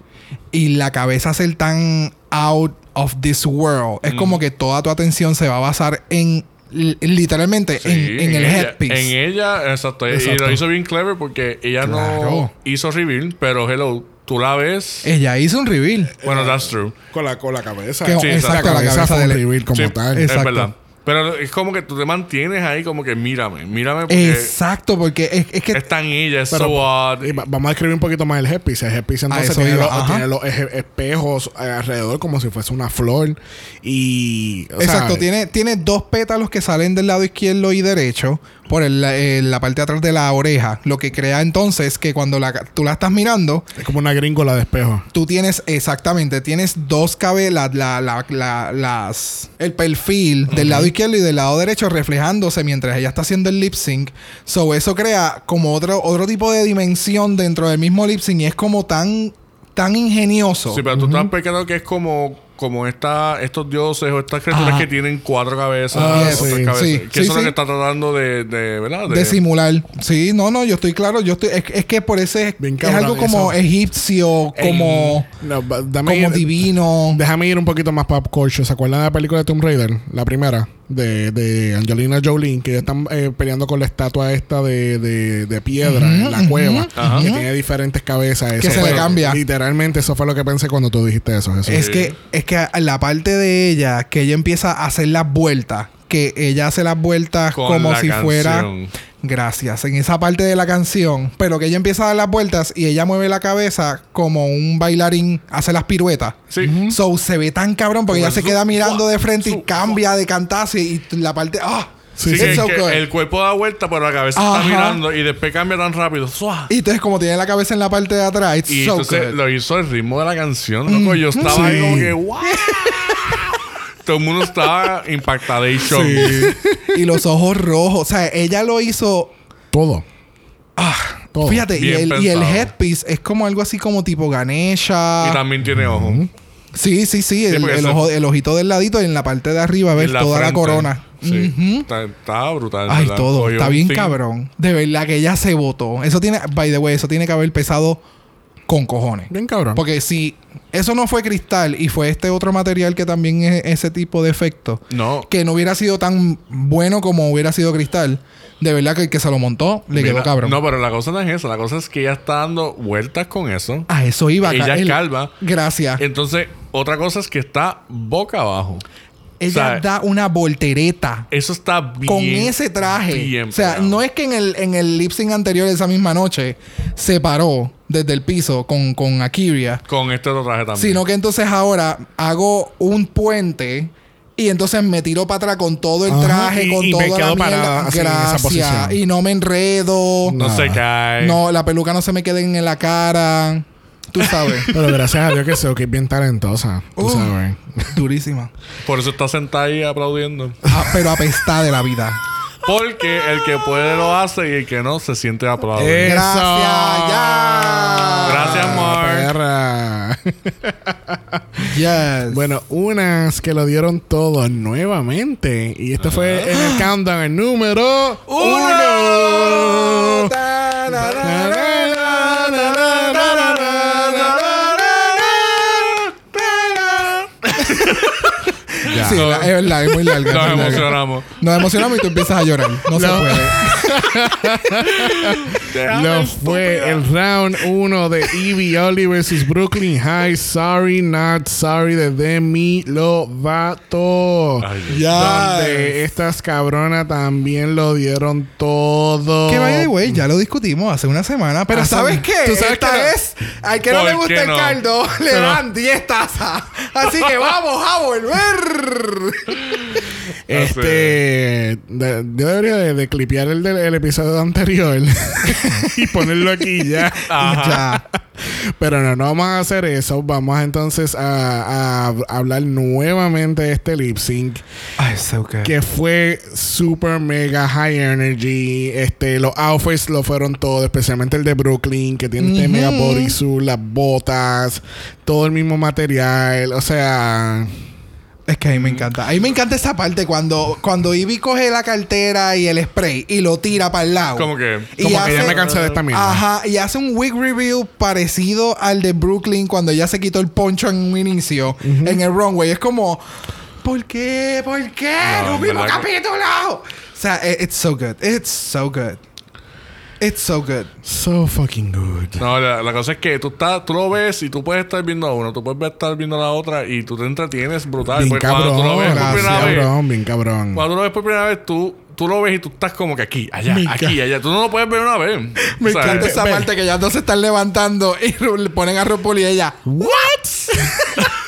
y la cabeza ser tan out of this world, es como que toda tu atención se va a basar en li- literalmente Sí, en, en el ella, headpiece. En ella, exacto. Y lo hizo bien clever porque ella no hizo reveal, pero hello, tú la ves. Ella hizo un reveal. bueno, that's true. Con la, con la cabeza. Que- Sí, exacto, la la cabeza cabeza fue un del- reveal como Sí, tal. Es verdad. Pero es como que tú te mantienes ahí como que mírame, mírame porque Exacto, porque es, es que es tan ella, es Pero- so odd. Y va- vamos a describir un poquito más el headpiece. El headpiece entonces eso tiene, iba, los, tiene los espejos alrededor como si fuese una flor. Y. o Exacto, sea, tiene, tiene dos pétalos que salen del lado izquierdo y derecho por el- eh, la parte de atrás de la oreja. Lo que crea entonces que cuando la, tú la estás mirando, Es como una gringola de espejo. tú tienes exactamente, tienes dos cabezas, la, la- la- las, el perfil del lado izquierdo y del lado derecho reflejándose mientras ella está haciendo el lip sync. So, eso crea como otro, otro tipo de dimensión dentro del mismo lip sync y es como tan, tan ingenioso. Sí, pero tú estás pensando que es como, como esta, estos dioses o estas criaturas Ajá. que tienen cuatro cabezas. Ah, o tres sí, cabezas. sí, que sí, eso es lo que está tratando de, de ¿verdad? de simular. Sí, no, no, yo estoy claro. Yo estoy, es, es que por ese Bien es cabrón, algo como eso. egipcio, como, No, ba- dame como ir- divino. Déjame ir un poquito más pop culture. ¿Se acuerdan de la película de Tomb Raider? La primera. De, de Angelina Jolie. Que ya están eh, peleando con la estatua esta de, de, de piedra en la cueva. Que tiene diferentes cabezas. Eso Que se fue- le cambia. Literalmente eso fue lo que pensé cuando tú dijiste eso. Jesús. Es que, es que la parte de ella, que ella empieza a hacer las vueltas, que ella hace las vueltas Con como la si fuera. Gracias. En esa parte de la canción. Pero que ella empieza a dar las vueltas y ella mueve la cabeza como un bailarín hace las piruetas. Sí. So se ve tan cabrón porque Como ella se queda mirando de frente y cambia de cantazo y la parte. ¡Ah! Sí, It's que, so que good. el cuerpo da vuelta, pero la cabeza Ajá. está mirando y después cambia tan rápido. ¡Sua! Y entonces, como tiene la cabeza en la parte de atrás, it's Y so entonces good. lo hizo el ritmo de la canción, loco. Yo estaba ahí Sí. como que, ¡wow! Todo el mundo estaba [LAUGHS] impactadation. y los ojos rojos. O sea, ella lo hizo. Todo. Ah, Todo. fíjate, y el, y el headpiece es como algo así como tipo Y Ganesha. también tiene ojos. Sí, sí, sí. el, porque el eso- ojo, el ojito del ladito y en la parte de arriba ves la toda la corona. Sí. Ujú. está, está brutal. Ay, ¿verdad? todo. Oye, Está bien cabrón. De verdad que ella se votó. Eso tiene, by the way, eso tiene que haber pesado con cojones. Bien cabrón. Porque si eso no fue cristal y fue este otro material que también es ese tipo de efecto, No. que no hubiera sido tan bueno como hubiera sido cristal, de verdad que el que se lo montó le Mira, quedó cabrón. No, pero la cosa no es eso. La cosa es que ella está dando vueltas con eso. A eso iba. Ella es calva. Gracias. Entonces, otra cosa es que está boca abajo. Ella o sea, da una voltereta. Eso está bien. con ese traje. bien o sea, pegado. no es que en el, en el lip sync anterior esa misma noche se paró desde el piso con, con Akiria. Con este otro traje también. Sino que entonces ahora hago un puente y entonces me tiro para atrás con todo el Ajá, traje, y- con y me toda quedo la mierda. parada así en esa Gracias. Y no me enredo. no Nada. se cae. No, la peluca no se me queda en la cara. Tú sabes. [LAUGHS] Pero gracias a Dios que sé que es bien talentosa. Tú Uh. sabes. Durísima. Por eso está sentada ahí aplaudiendo. Ah, pero apestada de la vida. Porque el que puede lo hace y el que no se siente aplaudir. Eso. Gracias, ya. Gracias, Mark. Perra. [LAUGHS] Yes. Bueno, unas que lo dieron todo nuevamente. Y esto fue en el countdown el número uno. Ya. Sí, la- es verdad, es muy larga. Nos muy larga. emocionamos. Nos emocionamos y tú empiezas a llorar. No, se puede. [LAUGHS] Lo fue el round 1 de Evie Oli vs Brooklyn High. Sorry, not sorry de Demi Lovato. Ay. Ya. Donde estas cabronas también lo dieron todo. Que vaya, güey, ya lo discutimos hace una semana. Pero Ah, ¿sabes qué? Tú sabes Esta que no. vez, al que no ¿Por le gusta el no? caldo, le Pero- dan 10 tazas. Así que vamos a volver. [LAUGHS] Este. de, de- yo debería de, de clipear el del el episodio anterior [LAUGHS] y ponerlo aquí ya. Ya. Pero no, no vamos a hacer eso. Vamos entonces a, a hablar nuevamente de este lip sync. Ay, so good. Que fue super mega high energy. Este, los outfits lo fueron todo, especialmente el de Brooklyn, que tiene este Ujú. mega bodysuit, las botas, todo el mismo material. O sea, Es que a mí me encanta. A mí me encanta esa parte cuando, cuando Ivy coge la cartera y el spray y lo tira para el lado. Como que. Y como que ya me cansé de esta mierda. Ajá, y hace un wig review parecido al de Brooklyn cuando ella se quitó el poncho en un inicio en el runway. Es como, ¿por qué? ¿Por qué? No, ¡No, capítulo! O sea, i- it's so good. It's so good. It's so good. so fucking good. No, la, la cosa es que tú, estás, tú lo ves y tú puedes estar viendo a uno, tú puedes estar viendo a la otra y tú te entretienes brutal. Bien Porque cuando tú lo cabrón, ves por primera vez, cabrón, bien cabrón. cuando tú lo ves por primera vez, tú, tú lo ves y tú estás como que aquí, allá, Me aquí, allá. Tú no lo puedes ver una vez. Me sea, encanta esa parte que ya dos se están levantando y [LAUGHS] le ponen a RuPaul y ella, ¿What? [LAUGHS]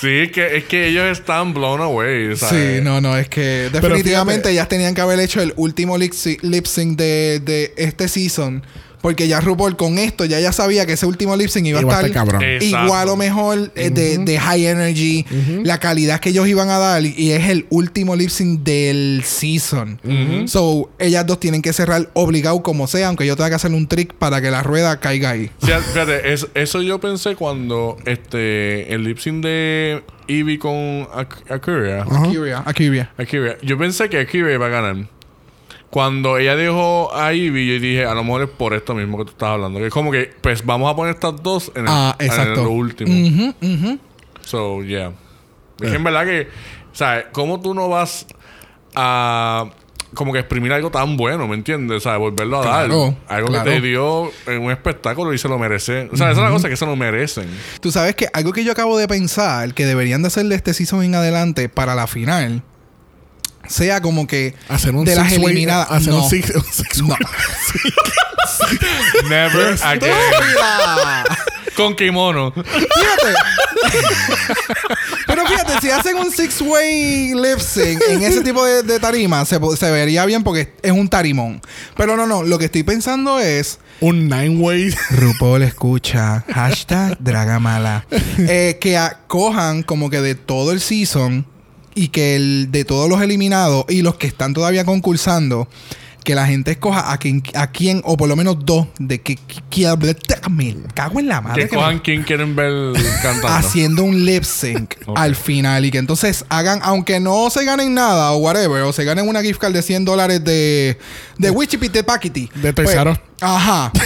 Sí, es que, es que ellos están blown away. ¿sabes? Sí, no, no, es que definitivamente fíjate- ellas tenían que haber hecho el último lip sync, lip sync de, de este season. Porque ya RuPaul con esto ya ya sabía que ese último lip sync iba, Iba a a estar igual o mejor eh, de, de high energy, la calidad que ellos iban a dar. Y es el último lip sync del season. So, ellas dos tienen que cerrar obligado como sea, aunque yo tenga que hacer un trick para que la rueda caiga ahí. Sí, fíjate, es- eso yo pensé cuando este el lip sync de Eevee con Ak- Akira. Akira, Akira. Akira. Yo pensé que Akira iba a ganar. Cuando ella dejó a Ivy, yo dije, a lo mejor es por esto mismo que tú estás hablando. Que es como que, pues vamos a poner estas dos en el, Ah, en exacto. lo último. So, yeah. Es que en verdad que, ¿sabes? ¿Cómo tú no vas a como que exprimir algo tan bueno, ¿me entiendes? O sea, volverlo a Claro, dar. Algo claro. que te dio en un espectáculo y se lo merece. O sea, esa es la cosa que se lo merecen. Tú sabes que algo que yo acabo de pensar que deberían de hacerle este season en adelante para la final sea como que Hacer un de las eliminadas. Hacer no. un six, un six No. [LAUGHS] Never again. Con kimono. Fíjate. Pero fíjate, si hacen un six-way lip sync en ese tipo de, de tarima, se, vería bien porque es un tarimón. Pero no, no. Lo que estoy pensando es. un nine way. RuPaul escucha. Hashtag Dragamala. Eh, que a- cojan como que de todo el season y que el, de todos los eliminados y los que están todavía concursando, que la gente escoja a quien, a quien o por lo menos dos, de que, que, me cago en la madre. Que que me- quien quieren ver cantando. haciendo un lip sync [LAUGHS] al final y que entonces hagan, aunque no se ganen nada o whatever, o se ganen una gift card de 100 dólares de, de Wichipite Packety. De pues, R Us. Ajá. [LAUGHS]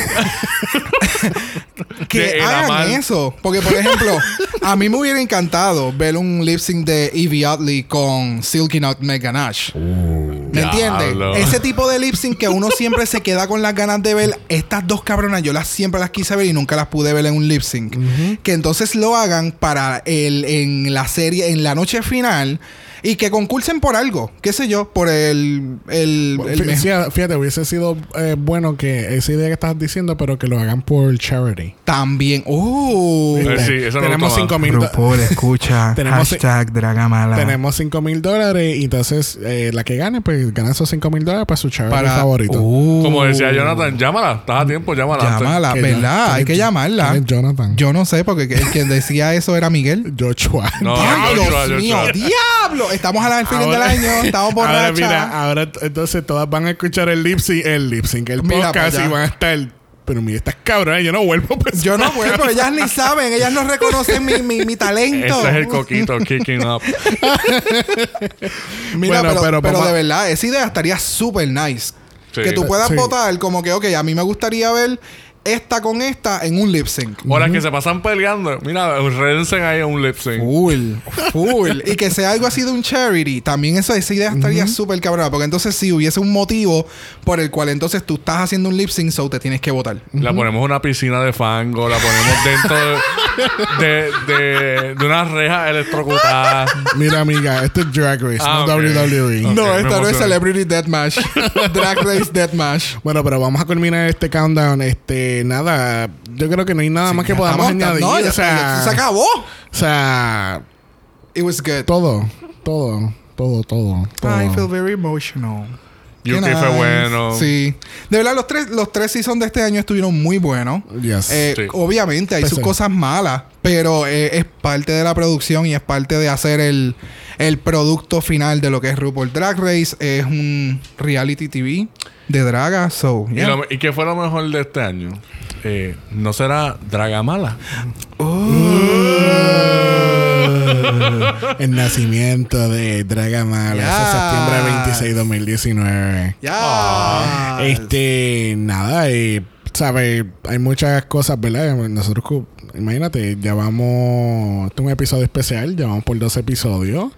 que hagan eso. Porque, por ejemplo, a mí me hubiera encantado ver un lip sync de Evie Oddly con Silky Not Megan Nash. ¿Me entiendes? Ese tipo de lip sync que uno siempre se queda con las ganas de ver. Estas dos cabronas, yo las siempre las quise ver y nunca las pude ver en un lip sync. Que entonces lo hagan para el, en la serie, en la noche final. Y que concursen por algo. ¿Qué sé yo? Por el. el, el Fí- mejor- sí, Fíjate, hubiese sido eh, bueno que esa idea que estás diciendo, pero que lo hagan por charity. También. ¡Uh! Eh, sí, eso me tenemos gusta 5 más. mil RuPaul escucha. [LAUGHS] Tenemos- hashtag Dragamala. tenemos 5 mil dólares y entonces eh, la que gane, pues gana esos 5 mil dólares para su charity para favorito. Uh, Como decía Jonathan, llámala. Estás a tiempo, llámala. Llámala, Que ¿verdad? Hay que ¿quién es- llamarla. Jonathan? Yo no sé, porque el que decía eso era Miguel. [LAUGHS] Joshua. No, ¡Ay, Joshua, Dios mío! Joshua. ¡Diablo! Estamos al final del Ahora- año, estamos [LAUGHS] Ahora borrachas. mira, ahora entonces todas van a escuchar el lip sync, el lip sync, el Mira podcast y van a estar. Pero mira, estas cabronas, yo no vuelvo. Yo no vuelvo, ellas ni saben, ellas no reconocen mi, mi, mi talento. Ese es el coquito kicking up. [LAUGHS] Mira, Bueno, pero, pero pero, de verdad, esa idea estaría súper nice. Sí. Que tú puedas Sí. votar como que, ok, a mí me gustaría ver esta con esta en un lip sync. O las que se pasan peleando. Mira, redensen ahí en un lip sync. Full, [LAUGHS] full. y que sea algo así de un charity. También eso, esa idea estaría súper cabrona. Porque entonces si hubiese un motivo por el cual entonces tú estás haciendo un lip sync, so te tienes que votar. La ponemos en una piscina de fango, la ponemos dentro de, de, de una reja electrocutada. Mira, amiga, esto es Drag Race, Ah, no ok. WWE. No, esta no es. Celebrity Deathmatch. [LAUGHS] Drag Race Deathmatch. Bueno, pero vamos a culminar este countdown. Este, nada, yo creo que no hay nada más que podamos añadir. No, ya o sea, se acabó. o sea, It was good. todo, todo. todo, todo. todo. I feel very emotional. UK Qué fue nice. bueno. Sí. De verdad, los tres, los tres seasons de este año estuvieron muy buenos. Yes. Eh, Sí. Obviamente hay sus cosas malas, pero eh, es parte de la producción y es parte de hacer el, el producto final de lo que es RuPaul Drag Race. Es un reality TV de draga, so, ¿Y, yeah. lo- ¿Y qué fue lo mejor de este año? Eh, ¿No será Dragamala? [LAUGHS] El nacimiento de Dragamala. Yes. Ese septiembre 26, 2019. Ya. Este, nada, eh, sabe, hay muchas cosas, ¿verdad? Nosotros, imagínate, ya vamos, este es un episodio especial, ya vamos por dos episodios,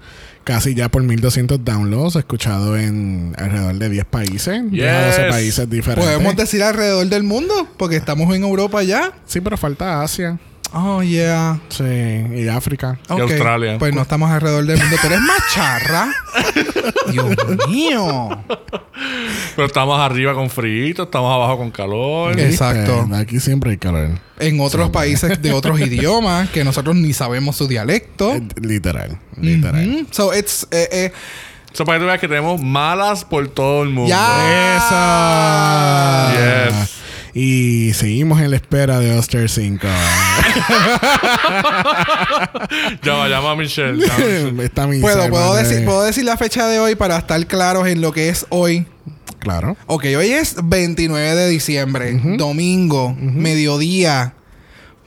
casi ya por 1200 downloads, escuchado en alrededor de 10 países, 10 a 12 Yes. países diferentes. Podemos decir alrededor del mundo, porque estamos en Europa ya. Sí, pero falta Asia, Oh, yeah. sí, y África. Ok. Australia. Pues no estamos alrededor del mundo. Tú eres macharra. [LAUGHS] Dios mío. Pero estamos arriba con frío, estamos abajo con calor. Exacto. Aquí siempre hay calor. En otros países de otros [LAUGHS] idiomas que nosotros ni sabemos su dialecto. Eh, Literal, literal. So it's eh, eh, Eso para que tú veas que tenemos malas por todo el mundo. ya. Yes. Y seguimos en la espera de Oster 5. Llama, llama a Michelle. llama a Michelle. Está Puedo, puedo decir, puedo decir la fecha de hoy para estar claros en lo que es hoy. Claro. Ok, hoy es 29 de diciembre, domingo, mediodía.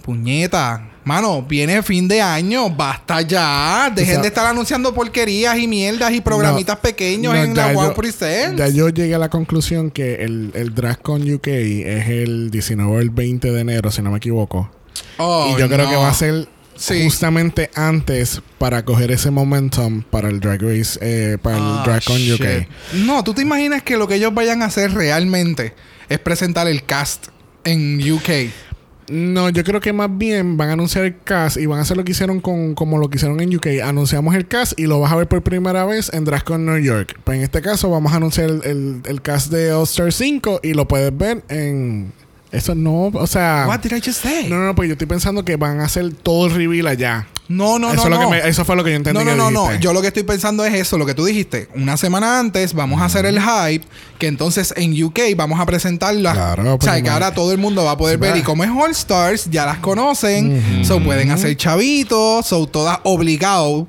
Puñeta. Mano, viene fin de año, basta ya. Dejen de estar anunciando porquerías y mierdas y programitas No, pequeños no, en la One Presents. Ya yo llegué a la conclusión que el, el DragCon UK es el 19 o el 20 de enero, si no me equivoco. Oh, y yo creo que va a ser Sí. justamente antes para coger ese momentum para el Drag Race, eh, para el Ah. UK. No, tú te imaginas que lo que ellos vayan a hacer realmente es presentar el cast en UK. No, yo creo que más bien van a anunciar el cast y van a hacer lo que hicieron con como lo que hicieron en UK. Anunciamos el cast y lo vas a ver por primera vez en DragCon New York. Pues en este caso vamos a anunciar el, el- el cast de All Star 5 y lo puedes ver en... Eso no, o sea... What did I just say? No, no, no, pues yo estoy pensando que van a hacer todo el reveal allá. No, no, eso, no. es lo no. que me- eso fue lo que yo entendí No, no, que no. Yo lo que estoy pensando es eso, lo que tú dijiste. Una semana antes vamos a hacer el hype, que entonces en UK vamos a presentarla. Claro, o sea, pues, que ahora todo el mundo va a poder Sí, ver. va. Y como es All Stars, ya las conocen. So pueden hacer chavitos. So todas obligados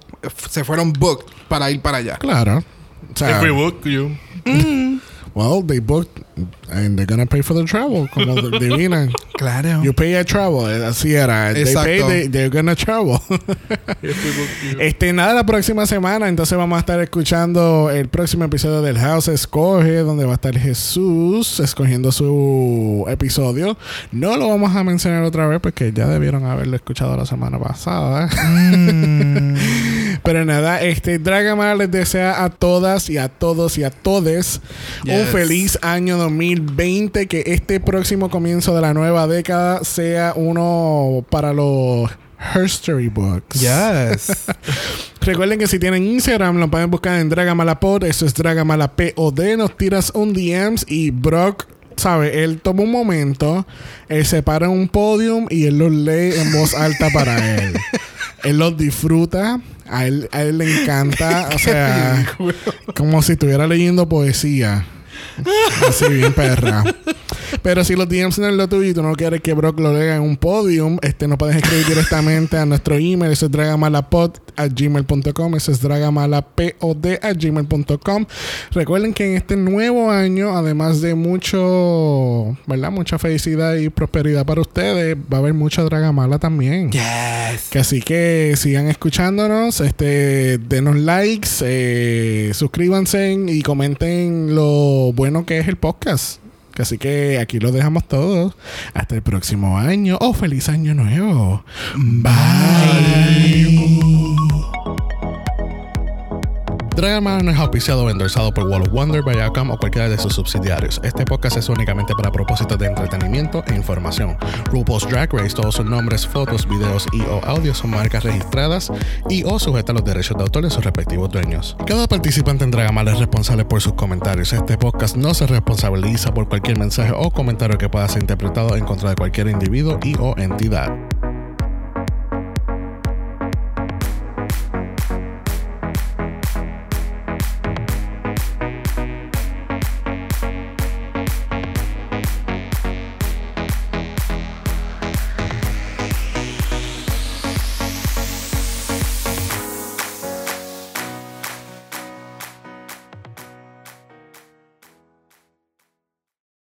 se fueron booked para ir para allá. Claro. O sea, If we book you. Well, they booked and they're gonna pay for the travel. Como [LAUGHS] divina. Claro. You pay a travel. eh, Así era. Exacto. They pay, they, they're gonna travel. [LAUGHS] Este, nada, la próxima semana, entonces vamos a estar escuchando el próximo episodio del House Escoge, donde va a estar Jesús escogiendo su episodio. No lo vamos a mencionar otra vez porque ya debieron haberlo escuchado la semana pasada. Pero nada, este Dragamar les desea a todas y a todos y a todes un Yes. feliz año 2020. Que este próximo comienzo de la nueva década sea uno para los Herstory Books. Yes. [LAUGHS] Recuerden que si tienen Instagram lo pueden buscar en Dragamalapod. Eso es Dragamalapod. Nos tiras un DMs y Brock, ¿sabe? Él toma un momento, él se para en un podium y él los lee en voz alta para él. [LAUGHS] él los disfruta. A él, a él le encanta. O [LAUGHS] sea, como si estuviera leyendo poesía. Así bien perra. Pero si los DMs no es lo tuyo y tú no quieres que Brock lo lea en un podium, este, nos puedes escribir directamente a nuestro email. Eso es dragamalapod a gmail.com. Eso es dragamalapod a gmail.com. Recuerden que en este nuevo año, además de mucho, ¿verdad? Mucha felicidad y prosperidad para ustedes, va a haber mucha dragamala también. yes. Que así que sigan escuchándonos, este, denos likes, eh, suscríbanse y comenten lo bueno que es el podcast. Así que aquí lo dejamos todos. Hasta el próximo año. ¡Oh, feliz año nuevo! Bye. Dragamala no es auspiciado o endorsado por Wall of Wonder, Viacom o cualquiera de sus subsidiarios. Este podcast es únicamente para propósitos de entretenimiento e información. RuPaul's Drag Race, todos sus nombres, fotos, videos y o audios son marcas registradas y o sujetas a los derechos de autor de sus respectivos dueños. Cada participante en Dragamala es responsable por sus comentarios. Este podcast no se responsabiliza por cualquier mensaje o comentario que pueda ser interpretado en contra de cualquier individuo y o entidad.